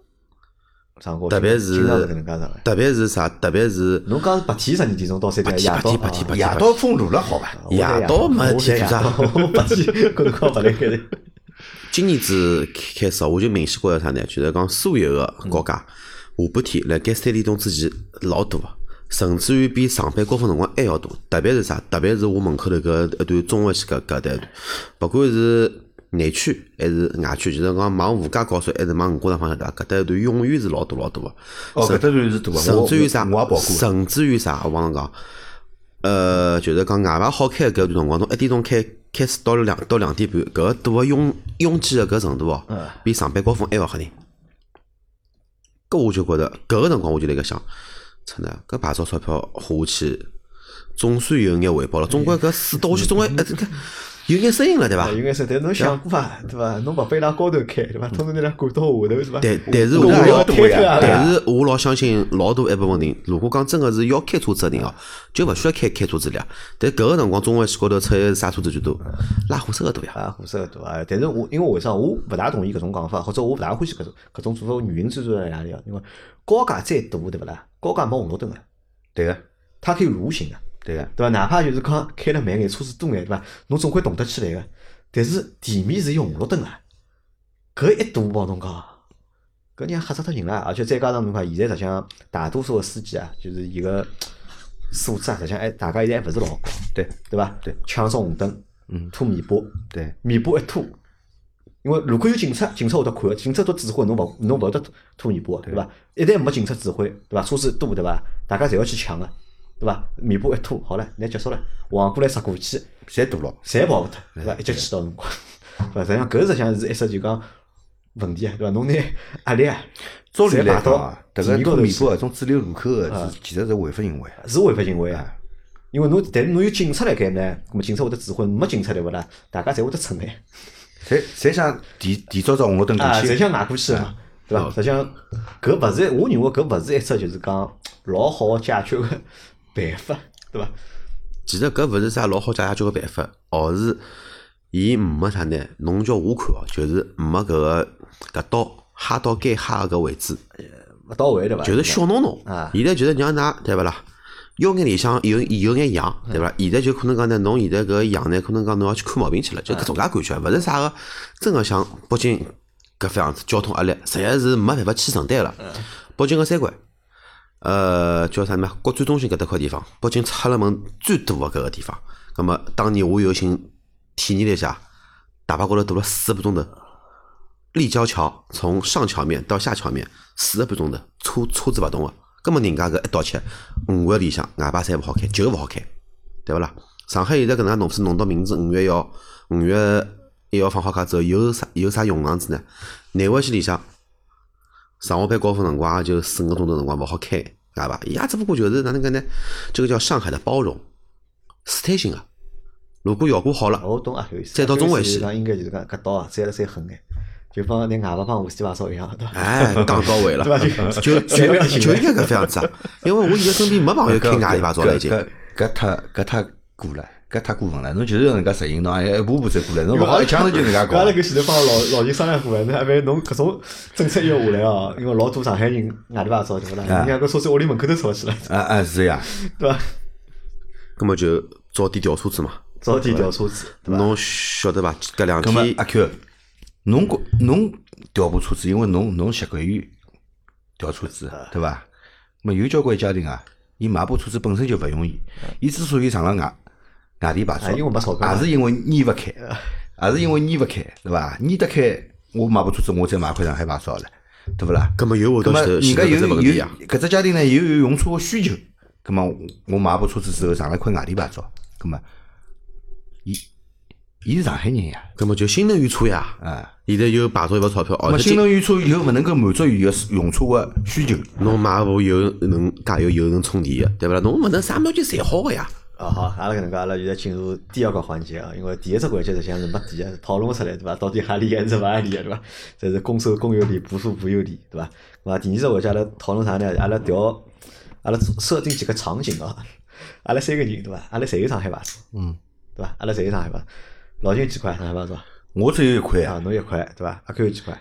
特别是经常是搿能介上。特别是啥？特别是侬讲是白天十二点钟到三点，夜白到天白天夜到封路了，好伐？夜到没事体做啥我白天搿辰光勿来开的。今年子开始，我就明显觉着啥呢？就是讲所有个高架下半天辣盖三点钟之前老多个，甚至于比上班高峰辰光还要多。特别是啥？特别是我门口头搿一段中环线搿搿段，勿管是内区还是外区，就是讲往吴家高速还是往五角场方向？搿搭一段永远是老多老多个。哦，搿搭段是多个，甚至于啥我我也跑过。甚至于啥？我帮侬讲，呃，就是讲外牌好开搿段辰光，从一点钟开开始到两到两点半，搿个堵个拥拥挤个搿程度哦，比上班高峰还要吓人。搿我就觉着搿个辰光我就辣盖想，操呢，搿牌照钞票花下去，总算有眼回报了。总归搿水倒下去，总归哎这个有眼声音了，对伐？有眼声，但侬想过伐？对伐？侬勿拨伊拉高头开，对伐？通通拿伊拉赶到下头，是伐？但但是我要推脱啊！但是我老相信老大一部分人，如果讲真个是要开车子个人哦，就勿需要开开车子了。但搿个辰光中环线高头出现啥车子最多？拉货车个多呀。啊，火车多啊！但是我因为为啥我勿大同意搿种讲法，或者我勿大欢喜搿种搿种做法，原因之处在哪里啊？因为高架再堵，对勿啦？高架没红绿灯个，对个，它可以蠕行个，对个。对伐？哪怕就是讲开了慢眼，车子多眼，对伐？侬总归动得起来个。但是地面是有红绿灯个，搿一堵帮侬讲，搿人吓死脱人了。而且再加上侬看，现在实际上大多数个司机啊，就是伊个素质啊，实际上还大家现在还勿是老高，对对伐？对，抢上红灯，嗯拖尾巴，对，尾巴一拖，因为如果有警察，警察会得看，警察都指挥侬勿侬勿会得拖尾巴，对伐？一旦没警察指挥，对伐？车子多，对伐？大家侪要去抢个，对伐？尾巴一拖，好了，那结束了，横过来杀过去，侪堵了。侪跑勿脱，对伐？一脚气到辰光，对伐？实际上搿实际上是一只就讲问题啊，对伐？侬拿压力啊，照理来讲啊，迭个尾巴搿种主流路口个是其实是违法行为啊。是违法行为啊。因为侬，但是侬有警察辣盖呢，咾么警察会得指挥，没警察对勿啦？大家侪会得撑眼。侪侪想提提早只红绿灯过啊，去侪。想挨过去嘛，对伐？实际上，搿勿是，我认为搿勿是一只就是讲老好解决个办法，对伐？其实搿勿是啥老好解决个办法，而是伊没啥呢。侬叫我看哦，就是没搿个搿刀哈到该哈个搿位置，勿到位对伐？就是小弄弄啊。现在就是让㑚对勿啦？腰眼里向有有眼痒，对伐？现在就可能讲呢，侬现在搿痒呢，可能讲侬要去看毛病去了，就搿种介感觉，勿是啥个真个像北京搿副样子交通压力，实在是没办法去承担了。北京个三环，呃，叫啥么？国展中心搿搭块地方，北京出了门最多个搿个地方。葛么当年我有幸体验了一下，大巴高头堵了四个半钟头。立交桥从上桥面到下桥面四个半钟头，车车子勿动个。葛么人家搿一道切，五月里向外牌侪勿好开，就勿好开，对勿啦？上海现在搿能介弄是弄到明年五月一号，五月一号放好假之后，有啥有啥用场子呢？内环线里向上下班高峰辰光也就四五个钟头辰光勿好开，对伐，伊也只不过就是哪能个呢？这个叫上海的包容，试探性个。如果效果好了，我懂啊。再到中环线就是讲应该就是讲搿刀啊，摘了再狠眼，就帮拿外牌帮无锡牌照一样，对伐？哎，讲到位了，就就 就应该搿副样子啊！因为我现在身边没朋友开外地牌照了，已经。搿搿太搿太过了，搿太过分了。侬就是要能介实行，侬也一步步走过来，侬勿好一枪头就能介搞阿拉。搿前头帮老老人商量过个，那还万侬搿种政策一下来哦，因为老多上海人外地牌照对勿啦？啊人家搿车子屋里门口头吵起来，啊啊是呀，对伐？葛么就早点调车子嘛。早点调车子？侬晓得伐？搿两天阿 Q，侬觉侬调部车子，因为侬侬习惯于调车子，对伐？么有交关家庭啊，伊买部车子本身就勿容易，伊之所以上了外外地牌照，啊因为没钞票也是因为捏勿开，也 是因为捏勿开，对伐？捏得开，我买部车子，我再买块上海牌照了，对勿啦？葛么又会咁么得是是搿人家有有。搿只家庭呢，有有用车个需求，咁么我买部车子之后上了块外地牌照，咁么伊伊是上海人呀，葛么就新能源车呀，啊，现在又牌照一部钞票，新能源车又勿能够满足伊个用车个需求，侬买部有能加油又能充电个，对勿啦？侬勿能啥物事侪好个呀。啊好，阿拉搿能介，阿拉现在进入第二个环节啊，因为第一只环节实际上是没底个，讨论出来对伐？到底合理还是勿合理个对伐？这是公收公有理，不收不有理对伐？那么第二只环节阿拉讨论啥呢？阿拉调，阿拉设定几个场景啊，阿拉三个人对伐？阿拉侪有上海牌照，嗯，对伐？阿拉侪有上海牌照，老金几块上海牌照我只有一块啊？啊，侬一块对伐？阿 Q 有几块？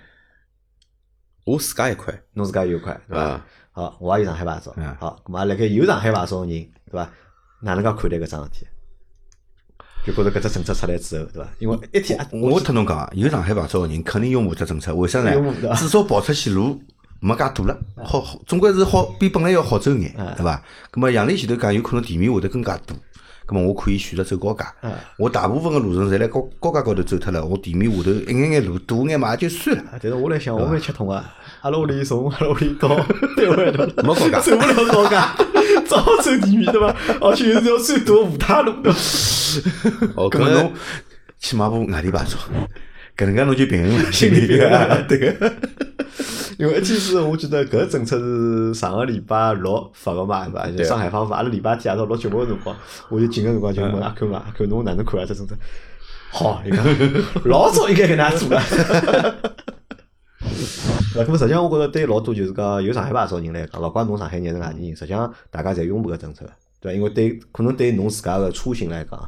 我自家一块，侬自家有一块对伐啊？好，我也有上海牌照嗯，好，咁么辣盖有上海牌照个人对伐？哪能介看待搿桩事体？就觉着搿只政策出来之后，对伐？因为一天啊我特侬讲啊，有上海牌照个人肯定拥护这政策，为啥呢至少跑出去路没介堵了，好，好总归是好比本来要好走眼，对伐？咁么杨丽前头讲，有可能地面会得更加堵。咁么我可以选择走高架嗯，我大部分个路程侪辣高高架高头走脱了，我地面下头一眼眼路堵眼嘛也就算了。啊但是我来想，我蛮吃痛啊！阿拉屋里从阿拉屋里到单位？没高架走不了高架，只好走地面对伐？而且又是条最大的五塔路对伐？哦，咁么侬搿去买部外地牌照，搿能介侬就平衡了，心里平衡了对个。因为一天是我记得搿政策是上个礼拜六发个嘛，对伐？就上海方发，阿拉礼拜天夜到录节目个辰光，我就进个辰光就问阿 Q 嘛，阿 Q 侬哪能看啊？这政策？好，伊讲老早应该搿能样做了。那么实际上，我觉着对老多就是讲有上海牌照人来讲，勿怪侬上海人还是外地人，实际上大家侪拥护搿政策的，对伐？因为对可能对侬自家个出行来讲，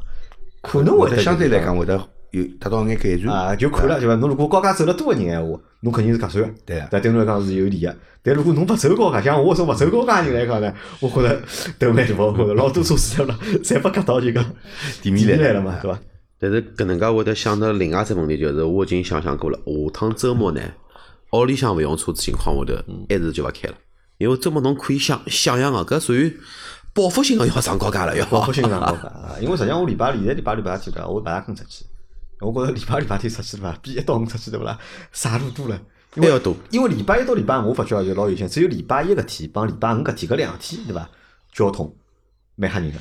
可能会会得得相对来讲会得有达到眼改善啊，就看了对伐？侬如果高架走了多个人闲话，侬肯定是合算个，对啊但对侬来讲是有利个。但如果侬勿走高架，像我这种勿走高架人来讲呢，我觉着头蛮大，我觉着老多车子了，侪被夹到就讲地面来来了嘛，对伐？但是搿能介会得想到另外一只问题，就是我已经想想过了，下趟周末呢，屋里向勿用车子情况下头，还是就勿开了，因为周末侬可以想想象个，搿属于报复性个要上高架了，要报复性上高架啊，因为实际上我礼拜现在礼拜六礼拜天对伐？我勿大肯出去，我觉着礼拜六礼拜天出去对伐？比一到五出去对勿啦？啥路多了。因为还要多因为礼拜一到礼拜五我发觉就老有限，只有礼拜一搿天帮礼拜五搿天搿两天对伐？交通蛮吓人个。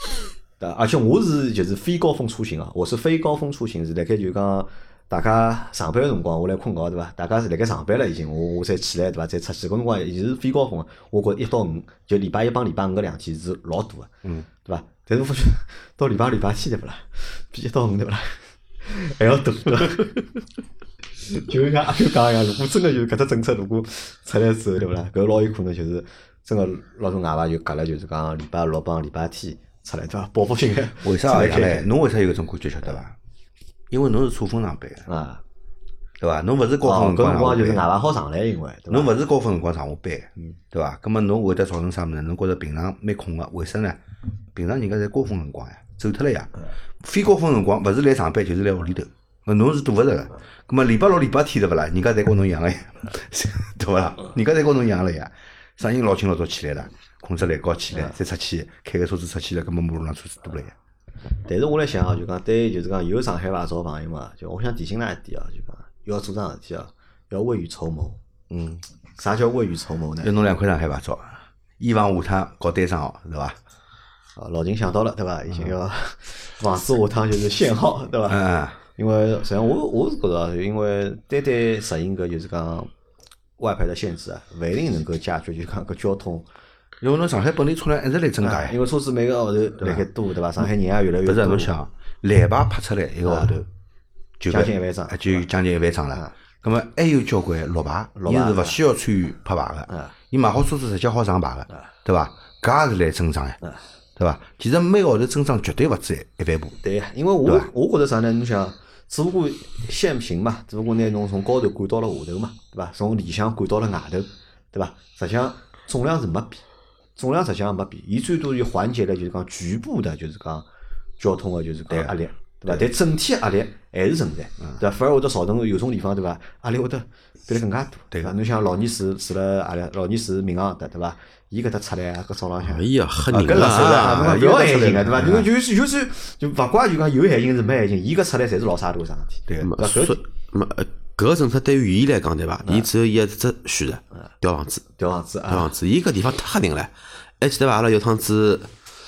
对伐，而且我是就是非高峰出行啊，我是非高峰出行是辣盖就讲大家上班个辰光我来困觉对伐？大家是辣盖上班了已经，我我才起来对伐？再出去搿辰光伊是非高峰个，我觉着一到五就礼拜一帮礼拜五搿两天是老大个，嗯，对伐？但是我发觉 到礼拜礼拜天对勿啦？比一到五对勿啦？还要大对伐？就像阿 Q 讲一样，如果真个就是搿只政策如果出来之后对勿啦？搿老有可能就是真个老多外卖就隔了，就是讲礼拜六帮礼拜天出来对伐？报复性个为啥出来这样嘞？侬为啥有搿种感觉晓得伐？因为侬是错峰上班的，啊？对伐？侬勿是高哦峰，辰搿辰光就是外上班，牌好上来，因为对伐侬勿是高峰辰光上下班，对伐？葛末侬会得造成啥物事？侬觉着平常蛮空个，为啥呢？平常人家侪高峰辰光呀，走脱了呀。非高峰辰光勿是来上班就是来屋里头，那侬是躲勿着个。葛末礼拜六、礼拜天对勿啦？人家侪跟侬一样个呀，对勿啦？人家侪跟侬一样了呀。啥人老清老早起来了，困只懒觉起来，再出去开个车子出去了，葛末马路上车子多了呀。但是我来想啊，就讲对，就是讲有上海牌照朋友嘛，就我想提醒㑚一点啊，就讲要做桩事体啊，要未雨绸缪。嗯，啥叫未雨绸缪呢？要侬两块上海牌照，以防下趟搞单双号，对伐？啊，老秦想到了，对伐？已经要防止下趟就是限号，对伐？嗯，因为实际上我我是觉着啊，因为单单实行搿就是讲外牌的限制啊，勿一定能够解决就是讲搿交通。因为侬上海本地车辆一直在增加呀。啊因为车子每个号头辣盖多，对伐？上海人也越来越勿是。侬想，蓝牌拍出来一个号头，就将近一万张哎就将近一万张了。咁么还有交关绿牌，伊是勿需要参与拍牌啊个，伊买好车子直接好上牌个，对伐？搿也是来增长呀，对伐？其实每个号头增长绝对勿止一万步，对，因为我我觉着啥呢？侬想，只不过限行嘛，只不过拿侬从高头赶到了下头嘛，对伐？从里向赶到了外头，对伐？实际上总量是没变，总量实际上没变，伊最多就缓解了就是讲局部的，就是讲交通的就是讲压力，对伐？但整体压力还是存在，对伐？反而会得造成有种地方对伐？压力会得变得更加大，对伐？侬像老年住住了阿拉老年住民航搭，对伐？伊搿搭出来啊，搿早浪向哎。呀，吓人啊，勿要限行个对伐？就是就是就勿怪就讲有限行是没限行，伊搿出来侪是老啥大个桩事体。对伐搿所么呃搿个政策对于伊来讲对伐？伊只有一只选择，调房子，调房子啊，调房子。伊搿地方太吓人了，还记得伐？阿拉有趟子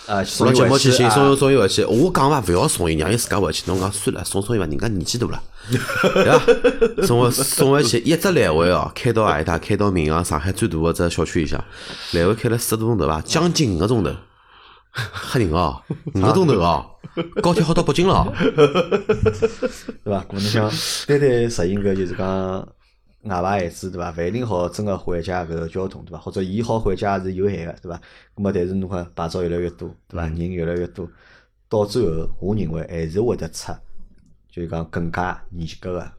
啊，送了节目去寻送啊送伊回去，我讲伐，勿要送伊，让伊自家回去。侬讲算了，送送伊伐，人家年纪大了，对伐？送回送回去，一只来回哦，开到阿里搭？开到闵行上海最大个只小区里向，来回开了四个多钟头伐，将近五个钟头，吓人哦，五个钟头哦，高铁好到北京了哦。对伐？可能想单单实行个就是讲外牌孩子对伐？勿一定好真个缓解搿个交通对伐？或者伊好缓解也是有限个对伐？咁么但是侬看牌照越来越多对伐？人越来越多，到最后我认为还是会得出，就是讲更加严格个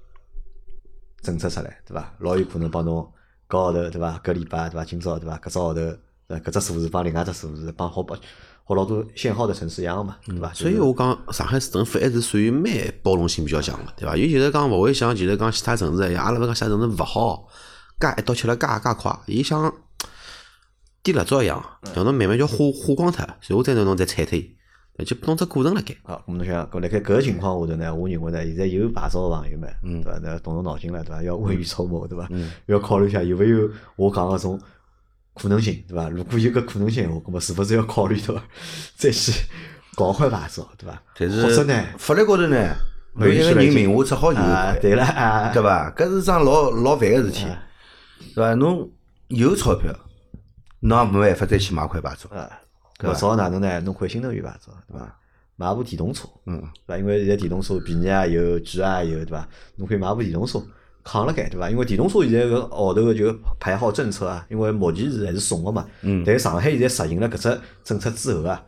政策出来对伐？老有可能帮侬搿号头对伐？搿礼拜对伐？今朝对伐？搿只号头？搿只数字帮另外只数字帮好帮和老多限号的城市一样个嘛对伐？所以我讲，上海市政府还是属于蛮包容性比较强个，对伐？伊就是讲勿会像其实讲其他城市一样，阿拉勿讲其他城市勿好，介一刀切了介介快，伊像点蜡烛一样，让侬慢慢叫化化光脱，然后再让侬再踩脱伊，就弄只过程辣盖。好，咁侬想，搿辣盖搿个情况下头呢，我认为呢，现在有牌照个朋友们，对伐？那动动脑筋了，对伐？要未雨绸缪，对伐？要考虑一下有没有我讲个种可能性，对伐？如果有搿可能性闲话，葛么是勿是要考虑对伐？再去搞块牌照，对伐？但或者是呢？法律高头呢，每一个人名下只好有对了啊，对伐？搿是桩老老烦个事体，对伐？侬有钞票，侬也没办法再去买块牌照，啊，搿照哪能呢？侬看新能源牌照，对伐？买部电动车，嗯，对伐？因为现在电动车便宜啊有，贵啊有，对伐？侬可以买部电动车扛辣盖，对伐？因为电动车现在搿号头个就排号政策啊，因为目前是还是松个嘛，嗯但是上海现在实行了搿只政策之后啊，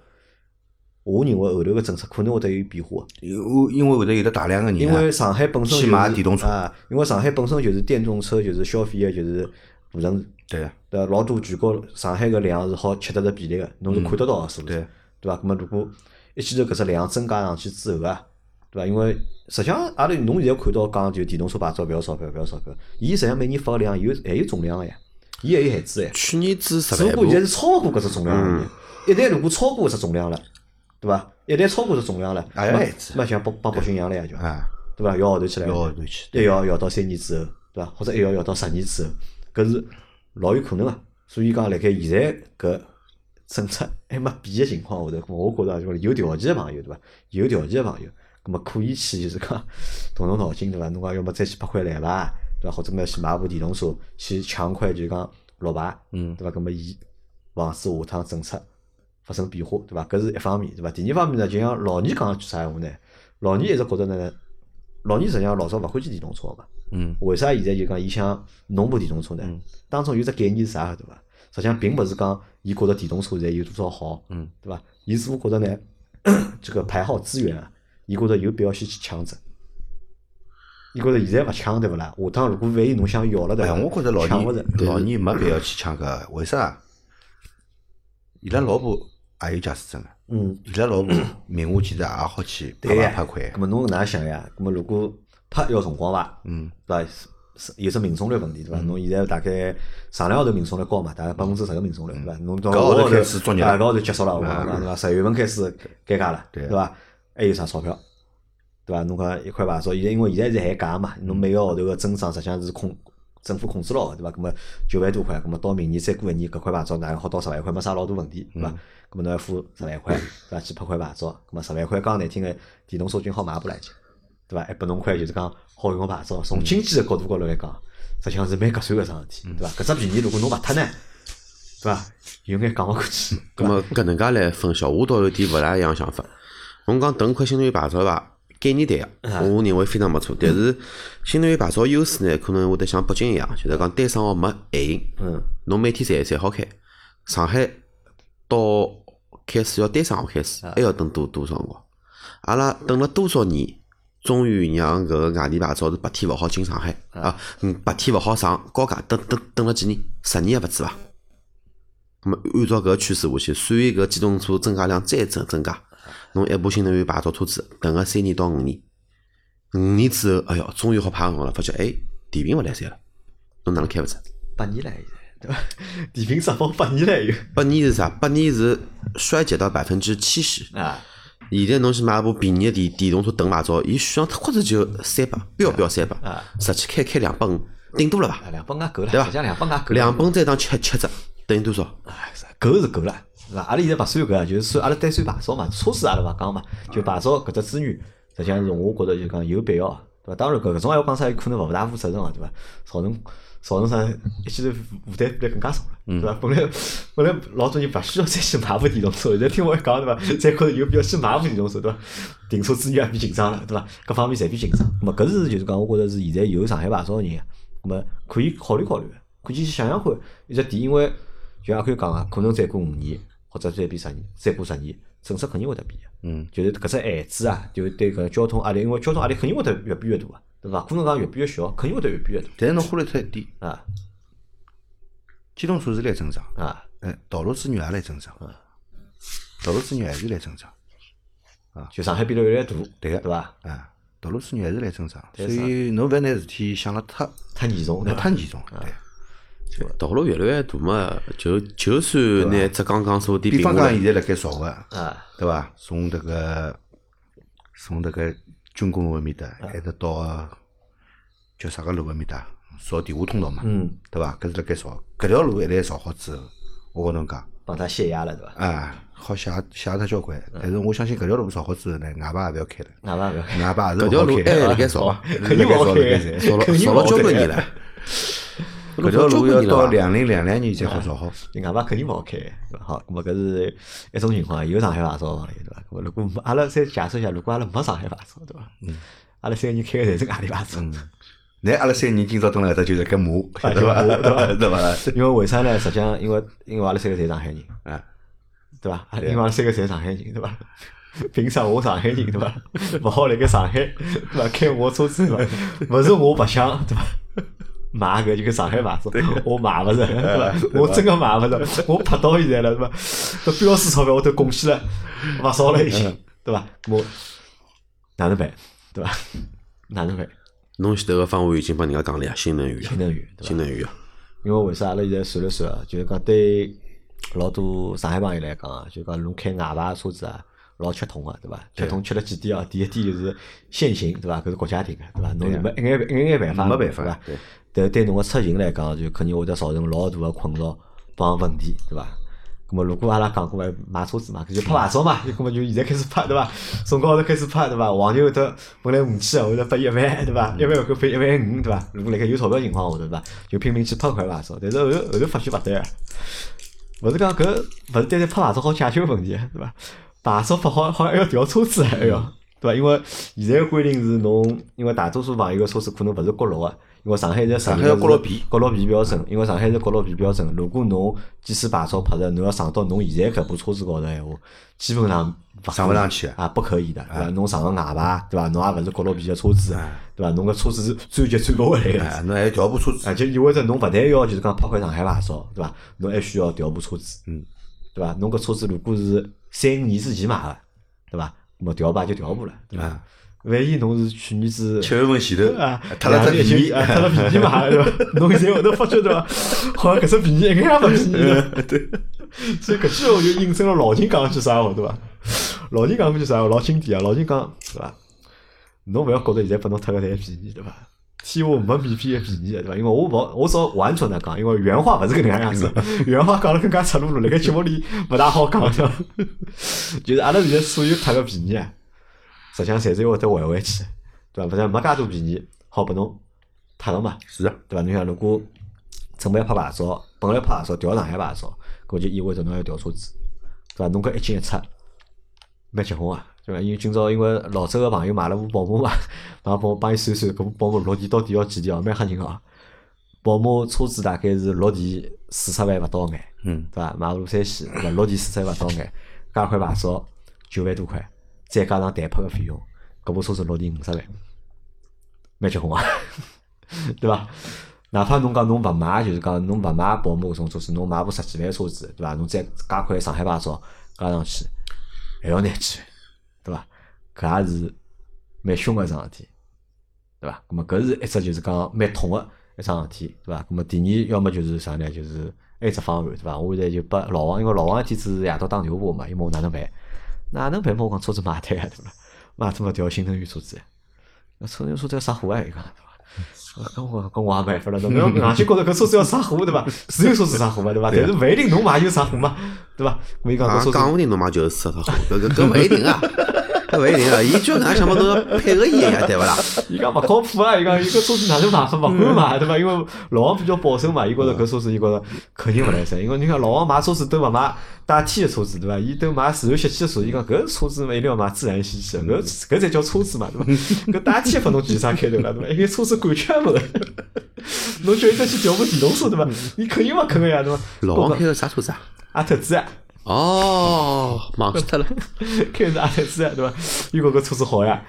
我认为后头个政策可能会得有变化。有因为会得有得大量个人啊，因为上海本身去就是买电动车啊，因为上海本身就是电动车就是消费个就是大城市，对啊，对伐？老多全国上海个量是好吃得着比例个，侬是看得到个数字，对对伐？咁么如果一记头搿只量增加上去之后啊，对伐？因为实际上阿拉侬现在看到讲就电动车牌照勿要钞票，勿要钞票，伊实际上每年发个量有还有总量个呀，伊还有限制个呀。去年子十万部只不过，现在是超过搿只总量而已。一旦如果超过搿只总量了，对伐？一旦超过搿只总量了，也要那限制那像帮帮北京一样了呀，就啊，对伐？摇号头起来了，摇号头去一摇摇到三年之后，对伐？或者一摇摇到十年之后，搿是老有可能个。所以讲，辣盖现在搿政策还没变个情况下头，我觉着就是有条件个朋友，对伐？有条件个朋友，葛末可以去就是讲动动脑筋，对伐？侬讲要么再去拍块蓝牌，对伐？或者么去买部电动车，去抢块就是讲绿牌，嗯对伐？葛末伊防止下趟政策发生变化，对伐？搿是一方面，对伐？第二方面呢，就像老倪讲一句啥闲话呢？老倪一直觉着呢，老倪实际上老早勿欢喜电动车个嘛。嗯，为啥现在就讲伊想弄部电动车呢？当中有只概念是啥晓得伐？实际上并勿是讲伊觉着电动车现在有多少好，嗯，对伐？伊似乎觉着呢，这个排号资源啊，伊觉着有必要先去抢着。伊觉着现在勿抢对勿啦？下趟如果万一侬想要了对哎，伐？我觉着老抢勿着。倪老倪没必要去抢搿，为啥？伊拉老婆也有驾驶证个，嗯，伊拉老婆名下其实也好去拍对呀拍拍块咁，么侬哪能想呀？咾么如果拍要辰光伐？嗯，对伐？是有只命中率问题对伐？侬现在大概上两号头命中率高嘛，大概百分之十个命中率对伐？侬到搿号头头开始作业了啊搿号头结束了，对伐？十月份开始尴尬了，对对伐？还有啥钞票？对伐？侬讲一块牌照，现在因为现在是限价嘛，侬每个号头个增长实际上是控政府控制牢个，对伐？咁么九万多块，咁么到明年再过一年，搿块牌照大概好到十万块，没啥老大问题，对伐？咁么侬要付十万块，对伐？去拍块牌照，咁么十万块讲难听个，电动车均好买不来去，对伐？还拨侬块就是讲好用个牌照，从经济个角度高头来讲，实际上是蛮合算个桩事体，对伐？搿只便宜如果侬勿脱呢，对伐？有眼讲勿过去，咁么搿能介来分析，我倒有点勿大一样想法。侬讲等块新能源牌照伐？概念对个，我认为非常勿错。但是新能源牌照优势呢，可能会得像北京一样，就是讲单双号没限行，嗯，侬每天侪侪好开。上海到开始要单双号开始，还要等多多少辰光？阿拉等了多少年，终于让搿个外地牌照是白天勿好进上海啊，嗯，白天勿好上高架，等等等了几年，十年也勿止伐？咁么按照搿个趋势下去，随搿机动车增加量再增增加，侬一部新能源牌照车子等个三年到五年，五年之后，哎哟，终于好派辰光了，发觉哎，电瓶勿来三了，侬哪能开勿出？八年了现在，对伐？电瓶质保八年了有八年是啥？八年是衰减到百分之七十。啊，现在侬去买部便宜的电电动车等牌照，伊续航或者就三百，标标三百啊，实际开开两百五，顶多了伐？两百五够了，对伐两百五够了，两本再当七七折，等于多少？哎，够是够了，对伐？阿拉现在勿算搿个，就是算阿拉单算牌照嘛，车子阿拉勿讲嘛，就牌照搿只资源，实际上是我觉着就讲有必要，对伐？当然搿搿种闲话讲出来可能勿大负责任个，对伐？造成造成啥一记头负担变得更加重了，对伐？本来本来老多人勿需要再去买部电动车，现在听我一讲，对伐？再觉着有必要去买部电动车，对伐？停车资源也变紧张了，对伐？各方面侪变紧张。咾么搿是就是讲，我觉着是现在有上海牌照个人，咾么可以考虑考虑个，可以去想想看一只点，因为就阿可以讲啊，可能再过五年或者再变十年，再过十年，政策肯定会得变个。嗯，就是搿只限制啊，就对搿交通压力，因为交通压力肯定会得越变越大啊，对伐？可能讲越变越小，肯定会得越变越大。但是侬忽略脱一点，啊。机动车是来增长，啊。哎，道路资源也来增长，道路资源还是来增长。啊，就上海变得越来越大，对个。对伐？啊，道路资源还是来增长，所以侬勿要拿事体想了太太严重？太严重，对。道路越来越大嘛，就就算拿浙江江苏地比方讲，现在辣盖造个，啊对伐？从迭个从迭个军工路埃面搭，啊一直到叫啥个路埃面搭，造地下通道嘛，嗯，对伐？搿是辣盖造，搿条路一旦造好之后，我跟侬讲，帮他泄压了，对伐？啊，好泄泄脱交关。嗯但是我相信搿条路造好之后呢，外牌也勿要开了，哪怕搿外牌也是搿条路还辣盖造，肯定勿好开造了造了交关年了。搿条路要到两两零两两年才好造好。外牌肯定勿好开，对伐？好，咁么搿是一种情况，有上海牌照个朋友，对伐？如果阿拉再假设一下，如果阿拉没上海牌照，对伐？嗯，阿拉三个人开个侪是外地牌照，那阿拉三个人今朝蹲辣搿搭就是搿骂，啊对伐？对伐 对伐？因为为啥呢？实际上，因为因为阿拉三个侪上海人，啊，对伐？因为阿拉三个侪上海人，对伐？凭啥我上海人对伐？勿好辣盖上海对伐？开我车子对伐？勿是我白相对伐？买搿就跟上海牌照，我买勿着对伐？我真个买勿着，我拍到现在了对伐？搿标书钞票我都贡献了勿少了已经，对伐？我哪能办对伐？哪能办？侬前头个方案已经帮人家讲了呀，新能源，新能源新？能源啊，因为为啥阿拉现在算了算啊，就是讲对老多上海朋友来讲啊，就讲侬开外牌车子啊，老吃痛个，对伐？吃痛吃了几点啊？第一点就是限行，对伐？搿是国家定个，对伐？侬是没一眼一眼眼办法，没办法对伐对？但对侬个出行来讲，就肯定会得造成老大个困扰帮问题，对伐？咁么如果阿拉讲过来买车子嘛，搿就拍牌照嘛，咁么就现在开始拍，对伐？从高头开始拍，对伐？黄牛会得本来五千，后头发一万，对伐？一万后头拨一万五，对伐？如果辣盖有钞票情况下头，对伐？就拼命去拍块牌照，但是后头后头发觉勿对啊，勿是讲搿勿是单单拍牌照好解决问题，对伐？牌照发好好像还要调车子还要，对伐？因为现在个规定是侬，因为大多数朋友个车子可能勿是国六个，因为上海现在上海要国六 B 国六 B 标准，因为上海是国六 B 标准。如果侬即使牌照拍的，侬要上到侬现在搿部车子高头闲话，基本上勿上勿上去啊，不可以的，对伐？侬上个外牌，对伐？侬也勿是国六 B 个车子，对伐？侬个车子是转就转勿回来个。哎，侬还要调部车子，而且意味着侬勿但要就是讲拍块上海牌照，对伐？侬还需要调部车子，嗯，对伐？侬搿车子如果是三五年之前买个，对伐？那么调牌就调部了，对伐啊？万一侬是去年子七月份前头啊，脱了只便宜，脱了便宜嘛，对伐？侬现在后头发觉对伐？好像搿只便宜一眼也勿便宜了。对，所以搿句话就印证了老金讲句啥话，对伐？老金讲句啥话老经典啊！老金讲对伐？侬勿要觉着现在拨侬脱个侪便宜，对伐？天下没免费个便宜的，对伐？因为我勿，我只完全的讲，因为原话勿是搿能样样子，原话讲了更加赤裸裸，辣盖节目里勿大好讲，对伐？就是阿拉现在所有脱个便宜啊，实际上侪是要会得还回去，对伐？勿然没介多便宜好拨侬脱了嘛，是啊，对伐？侬想如果准备拍牌照，本来拍牌照调上海牌照，搿就意味着侬要调车子，对伐？侬搿一进一出，蛮结棍啊，对伐？因为今朝因为老周个朋友买了部宝马嘛，然后帮我帮伊算算，搿部宝马落地到底要几钿哦？蛮吓人啊！宝马车子大概是落地四十万勿到眼，嗯，对伐？马路三系对伐？落地四十万勿到眼，加块牌照九万多块，再加上代拍个费用，搿部车子落地五十万，蛮结棍啊，对伐？哪怕侬讲侬勿买，就是讲侬勿买宝马搿种车子，侬买部十几万车子，对伐？侬再加块上海牌照加上去，还要廿几万，对伐？搿也是蛮凶个一桩事体，对伐？咁么搿是一只就是讲蛮痛个一桩事体，对伐？咁么第二要么就是啥呢？就是还有一只方案，对伐？我现在就拨老王，因为老王一天子夜到打电话嘛，伊问我哪能办？哪能办嘛？我讲车子买脱呀，对伐？买脱嘛调新能源车子，那车能源车子要啥货啊？伊讲对伐？跟我跟我也没办法了，侬要硬劲觉着搿车子要啥货对伐？是有车子啥货嘛对伐？但是勿一定侬买就啥货嘛，对伐？我伊讲搿啊车，子讲勿定侬买就是四套好，搿搿搿勿一定啊，搿勿一定啊。伊叫哪想嘛，侬要配合伊呀，对勿啦？伊讲勿靠谱啊！伊讲伊搿车子哪能买法勿敢买对伐？因为老王比较保守嘛，伊觉着搿车子伊觉着肯定勿来三。因为你看老王买车子都勿买带天的车子对伐？伊都买自然吸气的车，伊讲搿车子嘛一定要买自然吸气的，搿搿才叫车子嘛对伐？搿带气拨侬几啥开头了对伐？因为车子感觉也没，侬叫伊再去调部电动车对伐？伊肯定勿肯个呀对伐？老王开个啥车子啊？阿特兹啊！哦，忘记脱了。开的是阿特兹啊，对伐？伊觉搿车子好呀，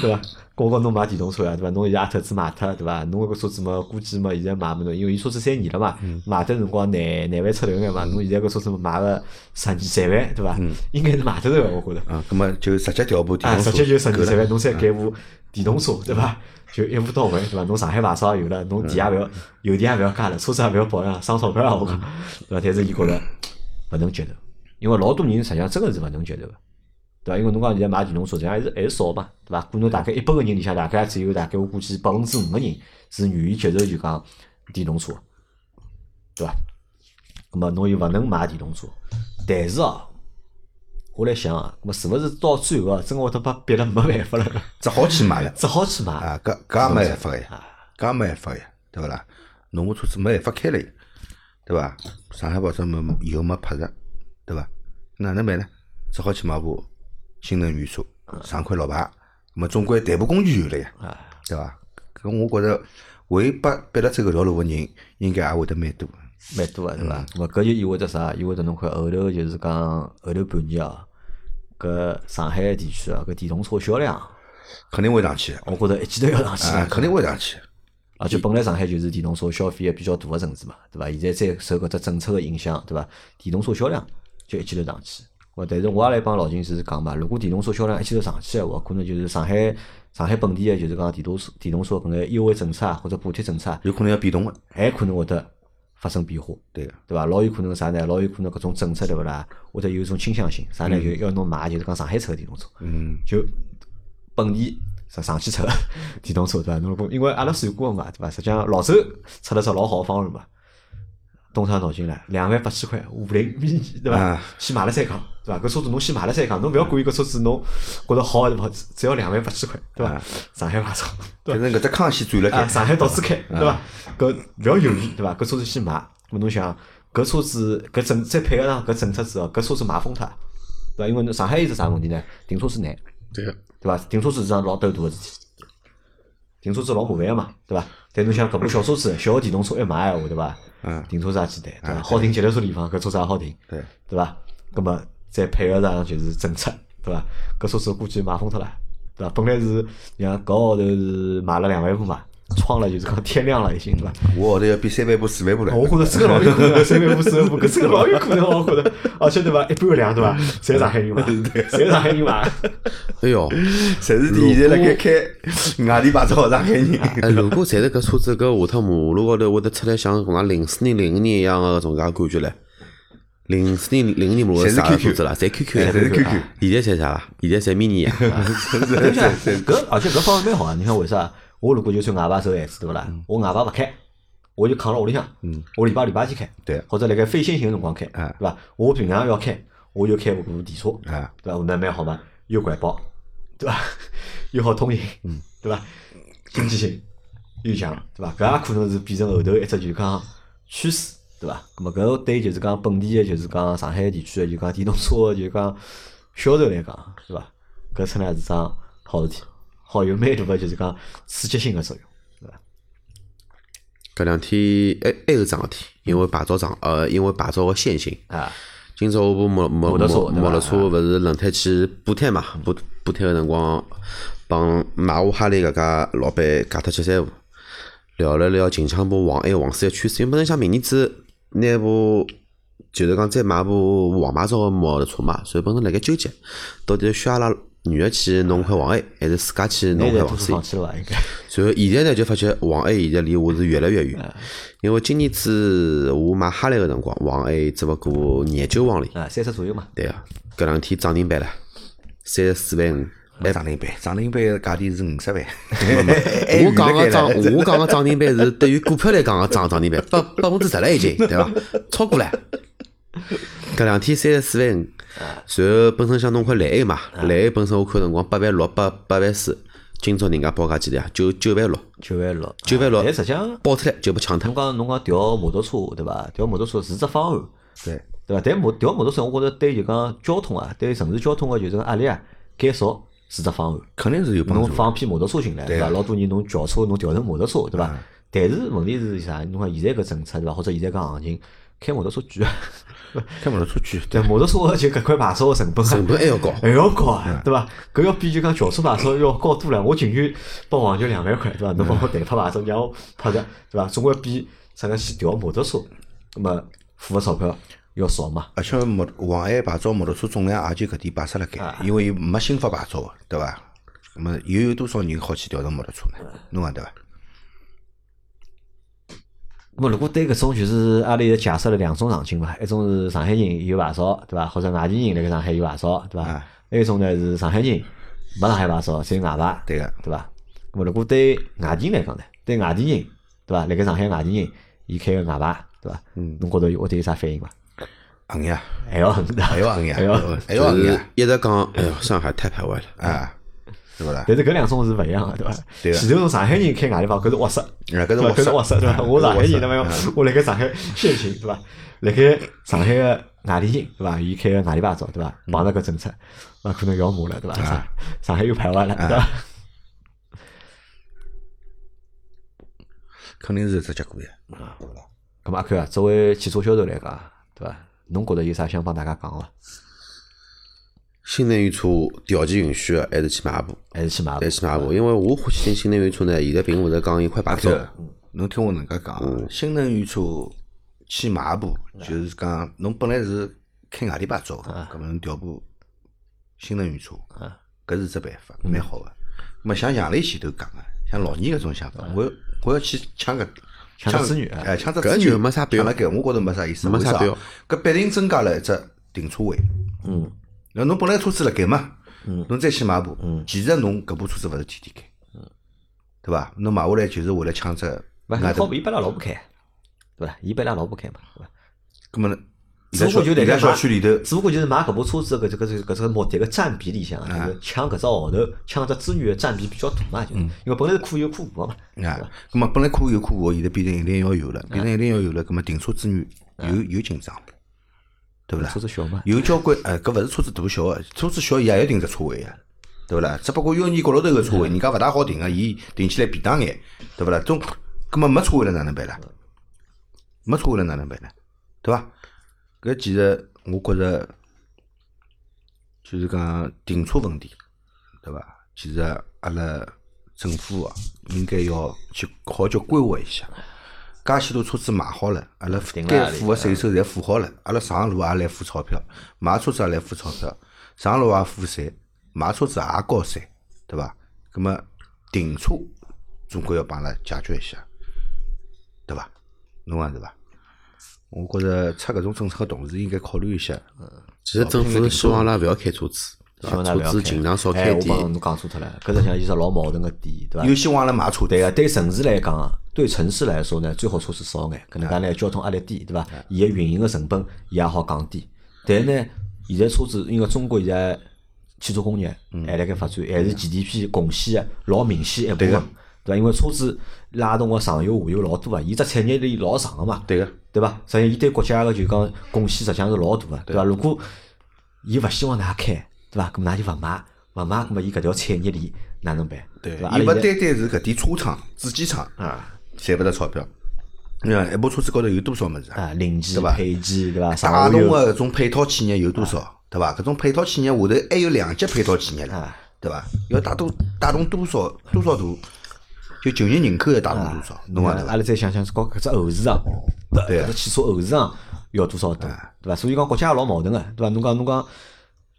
对伐？我讲侬买电动车呀，对伐？侬现在阿特兹卖脱，对伐？侬搿车子嘛，估计嘛，现在卖勿侬，因为伊车子三年了嘛，卖的辰光廿廿万出头眼嘛，侬现在搿车子卖个十二三万，对伐？应该是卖得头个，我觉着。啊，葛么就直接调部电啊，动车，直接就十二三万，侬再改部电动车，对伐？就一步到位，对伐？侬上海牌照也有了，侬地也勿要，油电也勿要加了，车子也勿要保养，省钞票啊！我讲，对伐？但是伊觉着勿能接受，因为老多人实际上真个是勿能接受个，对伐？因为侬讲现在买电动车，实际上还是还是少嘛，对伐？可能大概一百个人里向，大概只有大概我估计百分之五个人是愿意接受就讲电动车，对伐？咁么侬又勿能买电动车，但是哦，我来想啊，咁么是勿是到最后啊，真个会得把逼了没办法了，只好去买了。只好去买。啊，搿搿也没办法个呀，搿也没办法个呀，对勿啦？侬个车子没办法开了呀，对伐？上海牌照没以后没拍着，对伐？哪能办呢？只好去买部新能源车，上块老牌，咁么总归代步工具有了呀，对伐？搿我觉着会拨逼了走搿条路个人，应该也会得蛮多。蛮多个对伐？咁么搿就意味着啥？意味着侬看后头就是讲后头半年哦，搿上海地区啊，搿电动车销量，肯定会上去的，我觉着一记头要上去啊，肯定会上去的。而且本来上海就是电动车消费个比较大个城市嘛，对伐？现在再受搿只政策个影响，对伐？电动车销量就一记头上去。我但是我也来帮老金是讲嘛，如果电动车销量一记头上去个话，可能就是上海上海本地个就是讲电动车电动车搿眼优惠政策啊，或者补贴政策啊，有可能要变动个，还可能会得发生变化。对个。对伐？老有可能啥呢？老有可能搿种政策对勿啦？或者有一种倾向性，啥呢？就要侬买就是讲上海出个电动车，嗯，就本地上上汽出个 电动车对伐？侬如果因为阿拉算过个嘛，对伐？实际上老周出了只老好个方案嘛，东昌脑筋来，两万八千块五菱 mini 对伐啊？先买了再讲，对伐？搿车子侬先买了再讲，侬勿要管伊搿车子侬觉着好还是勿好，只要两万八千块，对伐啊？上海牌照，对伐反？正搿只康先转了啊，开，上海到处开，对伐？搿勿要犹豫，对伐？搿车子先买，咾侬想，搿车子搿政再配合上搿政策之后，搿车子买疯脱，对伐？因为侬上海有只啥问题呢？停车子难，对个，对伐？停车子是桩老头大个事体，停车子老麻烦个嘛，对伐？但侬想搿部小车子、小个电动车一买闲话，对伐？嗯停车子也简单，对伐？好停脚踏车地方，搿车子也好停，对，对伐？葛么再配合上就是政策，对伐？搿车子估计卖疯脱了，对伐？本来是像搿号头是买了两万部嘛，创了就是讲天亮了已经，对伐？我后头要比三万步、四万步了。我觉着真个老有可能，三万步、四万步，搿真个老有可能，我觉着，而且对伐？一半个量对伐？侪上海人买，侪是上海人嘛。哎哟，侪是现在辣盖开外地牌照个上海人。哎，如果侪是搿车子搿下趟马路高头会得出来像搿能零四年、零五年一样个搿种介感觉唻。零四年、零五年马路侪是啥车子啦？侪 QQ 呀，侪是 QQ 现在侪啥啦？现在侪 mini 呀。而且搿而且搿方面蛮好啊！你看为啥？我如果就算外牌走孩子对勿啦？我外牌勿开，我就扛辣屋里向，我礼拜礼拜天开，对或者辣盖非限行个辰光开，啊对伐？我平常要开，我就开部电车，啊对伐？那蛮好嘛，又环保，对伐？又好通行，对伐？经济性又强，对伐？搿也可能是变成后头一只就是讲趋势，对伐？咁么搿对就是讲本地个就是讲上海地区个就讲电动车个就讲销售来讲，对伐？搿出来是桩好事体，好有蛮大个就是讲刺激性个作用，对伐？搿两天还还有桩事体，因为牌照涨，呃，因为牌照个限行。啊，今朝我部摩摩摩摩托车勿是轮胎去补胎嘛？补补胎个辰光，帮买我哈雷搿家老板介脱七三五，聊了聊近腔部黄 A 黄 C 个趋势。因为本来想明年子拿部就是讲再买部黄牌照个摩托车嘛，所以本身辣盖纠结，到底需要阿拉女个去弄块黄 A，还是自家去弄块黄 C？放弃了伐？应该随后现在呢，就发觉黄 A 现在离我是越来越远，因为今年子我买哈雷个辰光，黄 A 只勿过廿九公里。啊，三十左右嘛，对个，搿两天涨停板了，三十四万五，来涨停板，涨停板个价钿是五十万。我讲个涨，我讲个涨停板是对于股票来讲个涨涨停板，百百分之十了已经，对伐？超过了。搿两天三十四万五，随后本身想弄块蓝 A 嘛，蓝 A 本身我看辰光八万六、八八万四，今朝人家报价几钿啊？九九万六，九万六，九万六但实际上，报出来就被抢脱侬。讲侬讲调摩托车对伐？调摩托车是只方案，对，对伐？但摩调摩托车，我觉着对就讲交通啊，对城市交通个就是压力啊减少是只方案。肯定是有帮助的。侬放批摩托车进来，对伐？老多人侬轿车侬调成摩托车，对伐？但是问题是啥？侬看现在搿政策对伐？或者现在搿行情，开摩托车贵啊，开摩托车贵，对摩托车就搿块牌照个成本啊成本还要高，还要高 啊，对伐？搿要比就讲轿车牌照要高多了。我情愿拨黄牛两万块，对伐？侬帮我代拍牌照，让我拍着，对伐？总归比啥个去调摩托车，那么付个钞票要少嘛。而且摩黄安牌照摩托车总量也就搿点摆设辣盖，因为伊没新发牌照个，对伐？那么又有多少人好去调成摩托车呢？侬讲对伐？那么如果对搿种就是阿拉现在假设了两种场景嘛，一种是上海人有牌照，对伐？或者外地人辣盖上海有牌照，对伐？啊还有一种呢是上海人没上海牌照，只有外牌，对个，对伐？那么如果对外地人来讲呢，对外地人，对伐？辣盖上海外地人，伊开个外牌，对伐？嗯侬觉着会得有啥反应伐？横呀，还要横的，还要横呀，还要还要横就是呀，一直讲，哎哟，上海太排外了。啊，对勿啦？但是搿两种是勿一样个，对伐？对个前头从上海人开外地牌，搿是卧室？搿是卧室窝塞，对伐？我上海人，对伐？嗯我辣盖上海先行，对伐？辣盖上海个外地人，对伐？伊开个外地牌照，对伐？碰着搿政策，那可能要骂了，对伐？上上海又排外了，对伐？肯定是只结果呀。咁么阿 Q 啊，作为汽车销售来讲，对伐？侬觉得有啥想帮大家讲伐？新能源车条件允许的，还是去买一部，还是去买部？还是去买一部。因为我欢喜听新能源车呢，现在并勿是讲一块牌照，这侬听我能介讲啊，新能源车去买部，就是讲侬本来是开外地牌照的，搿么侬调部新能源车，搿是只办法，蛮好个。那么像杨磊前头讲个，像老年搿种想法，我我要去抢搿抢只资源哎，抢只搿资源就没啥必要抢了搿，我觉着没啥意思。没啥必要？搿必定增加了一只停车位。嗯，那侬本来车子辣盖嘛，侬再去买部，其实侬搿部车子勿是天天开，对伐？侬买下来就是为了抢只勿，外头好，伊拨伊拉老婆开，对伐？伊拨伊拉老婆开嘛，对伐？咁么，只不过就在辣盖小区里头，只不过就是买搿部车子搿这个这个搿只目的个占比里向，就是抢搿只号头，抢只资源的占比比较大嘛，就是因为本来是可有可无个嘛，啊，咁么本来可有可无，现在变成一定要有了，变成一定要有了，咁么停车资源有有紧张，对勿啦车？子小嘛，有交关，哎，搿勿是车子大小个，车子小伊也要停只车位个，对勿啦？只不过要你角落头个车位，人家勿大好停个，伊停起来便当眼，对勿啦？总，葛么没车位了哪能办啦？没车位了哪能办呢？对伐？搿其实我觉着就是讲停车问题，对伐？其实阿拉政府啊，应该要去好叫规划一下。介许多车子买好了，阿拉该付个税收侪付好了，阿拉上路也来付钞票，买车子也来付钞票，上路也付税，买车子也交税，对伐？葛么停车总归要帮阿拉解决一下，对伐？侬讲对伐？我觉着出搿种政策个同时，应该考虑一下，其实政府是希望阿拉勿要开车子，对希望伐？㑚勿要开车子尽量少哎开点。我帮侬讲错脱了，搿实际上是老矛盾个点，对伐？有希望阿拉买车，对个，对城市来讲，对城市来说呢，最好车子少眼，搿能介呢，交通压力低，对伐？伊个运营个成本伊也好降低。但是呢，现在车子因为中国现在汽车工业还辣盖发展，还是 GDP 贡献个老明显一部分，对伐？因为车子拉动个上游下游老多啊，伊只产业链老长个嘛，对个，对伐？实际，伊对国家个就讲贡献实际上是老大个，对伐？如果伊勿希望㑚开，对伐？咁㑚就勿买，勿买，咁么伊搿条产业链哪能办？对伐？阿伊勿拉现在单单是搿点车厂、主机厂啊赚勿着钞票。你看一部车子高头有多少物事啊？啊，零件配件对伐？带上下游动个搿种配套企业有多少？对伐？搿种配套企业下头还有两级配套企业了啊，对伐？要带动带动多少多少大？就就业人口要带动多少？侬讲对伐？阿拉再想想，搞搿只后市场，对啊搿只汽车后市场要多少大，对伐？所以讲国家也老矛盾个，对伐？侬讲侬讲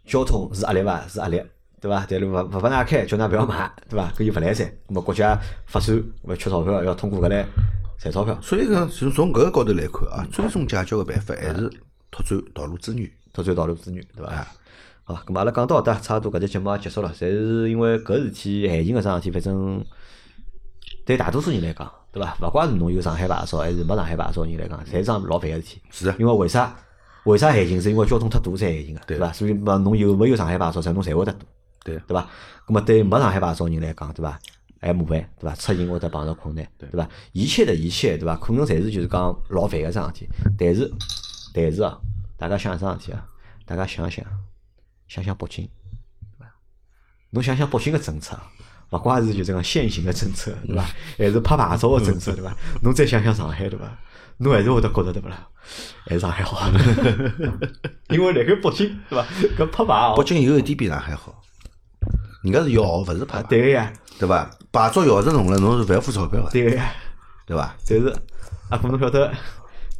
交通是压力伐？是压力，对伐？但是勿勿拨㑚开，叫㑚勿要买，对伐？搿就勿来三，咾么国家发展勿缺钞票，要通过搿来赚钞票，所以讲，从从搿个高头来看啊，最终解决个办法还是拓展道路资源。拓展道路资源，对伐？好吧，咁么阿拉讲到搿搭，差不多搿只节目也结束了。侪是因为搿事体，限行搿桩事体，反正对大多数人来讲，对伐？勿怪是侬有上海牌照还是没上海牌照人来讲，侪是桩老烦个事体。是的因为为啥？为啥限行？是因为交通太堵才限行个，对伐？所以嘛，侬有没有上海牌照，侪侬侪会得堵。对对伐？那么对没上海牌照人来讲，对伐？还麻烦，对伐？出行或者碰到困难，对伐？一切的一切，对伐？可能侪是就是讲老烦个桩事体，但是但是啊，大家想一桩事体啊，大家想想想想北京，对伐？侬想想北京个政策啊。勿怪是就这个现行个政策，对伐？还是拍牌照个政策，对伐？侬再想想上海，对伐？侬还是会得觉着对勿啦？还是上海好，因为辣盖北京，对伐？搿拍牌哦北，京有一点比上海好，人家是要学，勿是拍牌，对个呀，对伐？牌照要是弄了，侬是勿要付钞票个，对个呀。对伐？但是阿哥侬晓得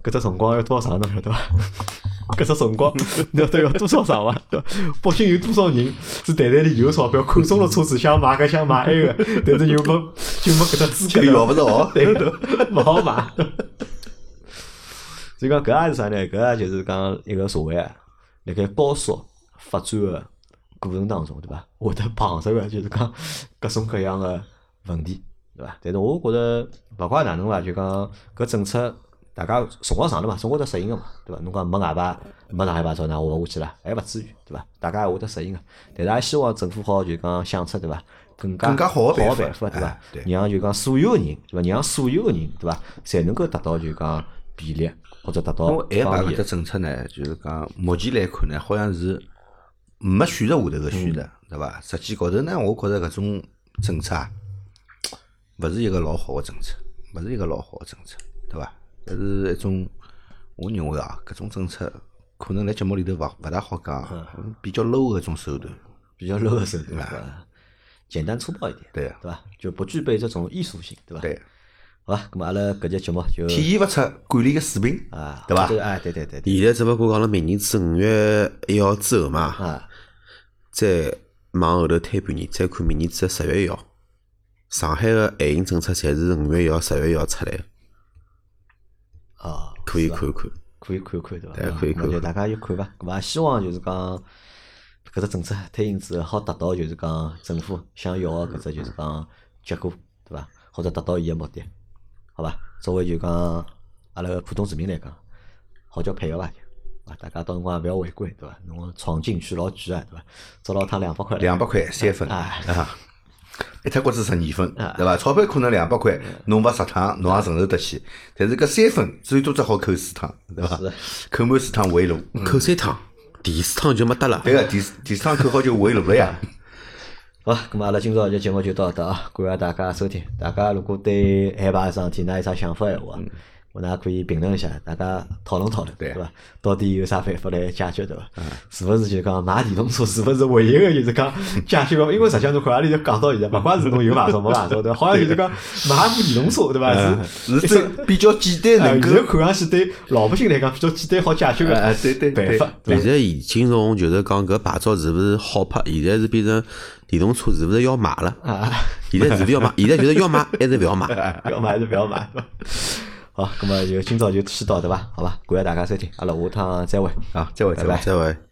搿只辰光要多少长，侬晓得伐？搿只辰光 侬晓得要多少长伐？北京有多少人是袋袋里有钞票，看中了车子想买搿想买埃个，但是又没就没搿只资格，就要勿着对个，勿好买。所以讲搿也是啥呢？搿也就是讲一个社会啊，辣盖高速发展个过程当中，对伐？会得碰着个就是讲各种各样个问题，对伐？但是我觉着勿怪哪能伐，就讲搿政策大家辰光长了嘛，总会得适应个嘛，对伐？侬讲没外牌，没上海牌照，哪活勿下去了？还勿至于，对伐？大家也会得适应个。但是也希望政府好就讲想出对伐？更加更加好个办法，对伐让就讲所有个人，对伐？让所有个人，对伐？侪能够达到就讲便利，或者达到因为 A 牌方便搿只政策呢，就是讲目前来看呢，好像是没选择下头个选择，对伐？实际高头呢，我觉着搿种政策啊，勿是一个老好个政策，勿是一个老好个政策，对伐？搿是一种，我认为啊，搿种政策可能辣节目里头勿勿大好讲，比较 low 个一种手段，比较 low 个手段，对伐？简单粗暴一点，对对伐？就不具备这种艺术性，对伐？对，好吧，咁么阿拉搿节节目就体现勿出管理个水平，啊，对伐对对对对，现在只勿过讲了明年子五月一号之后嘛，啊，再往后头推半年，再看明年子十月一号，上海个限行政策侪是五月一号、十月一号出来个，哦，可以是吧看看。可以看看，对伐？对可以看看那就大家就看伐。咁么希望就是讲搿只政策推行之后，好达到就是讲政府想要个搿只就是讲结果，对伐？或者达到伊个目的，好伐？作为就讲阿拉个普通市民来讲，好叫配合伐？大家到辰光也勿要违规，对伐？侬闯进去老贵啊，对伐？找了趟两百块，两百块三分啊啊，一脱骨子十二分啊，对伐？钞票可能两百块，侬罚十趟，侬也承受得起。但是搿三分最多只好扣四趟，对伐？扣满四趟回路。扣三趟，第四趟就没得了。对个，第四第四趟扣好就回路了呀。好，咁么阿拉今朝就节目就到搿搭啊，感谢大家收听。大家如果对海牌桩事体，㑚有啥想法闲话，我㑚可以评论一下，大家讨论讨论，对对伐？到底有啥办法来解决，对伐？是勿是就讲买电动车，是勿是唯一个就是讲 解决个？因为实际上侬看阿里就讲到现在，勿管是侬有牌照没牌照，对伐？好像就是讲买部电动车，对伐？是是最比较简单哎，能够，看上去对老百姓来讲比较简单好解决个哎 对对对办法，现在已经从就是讲搿牌照是勿是好拍，现在是变成电动车是勿是要买了？啊，现在是勿是要买？现在就是要买还是勿要买？要买还是不要买？好，咁么就今朝就先到对伐？好吧，感谢大家收听，阿拉下趟再会。啊，再会再会。再会。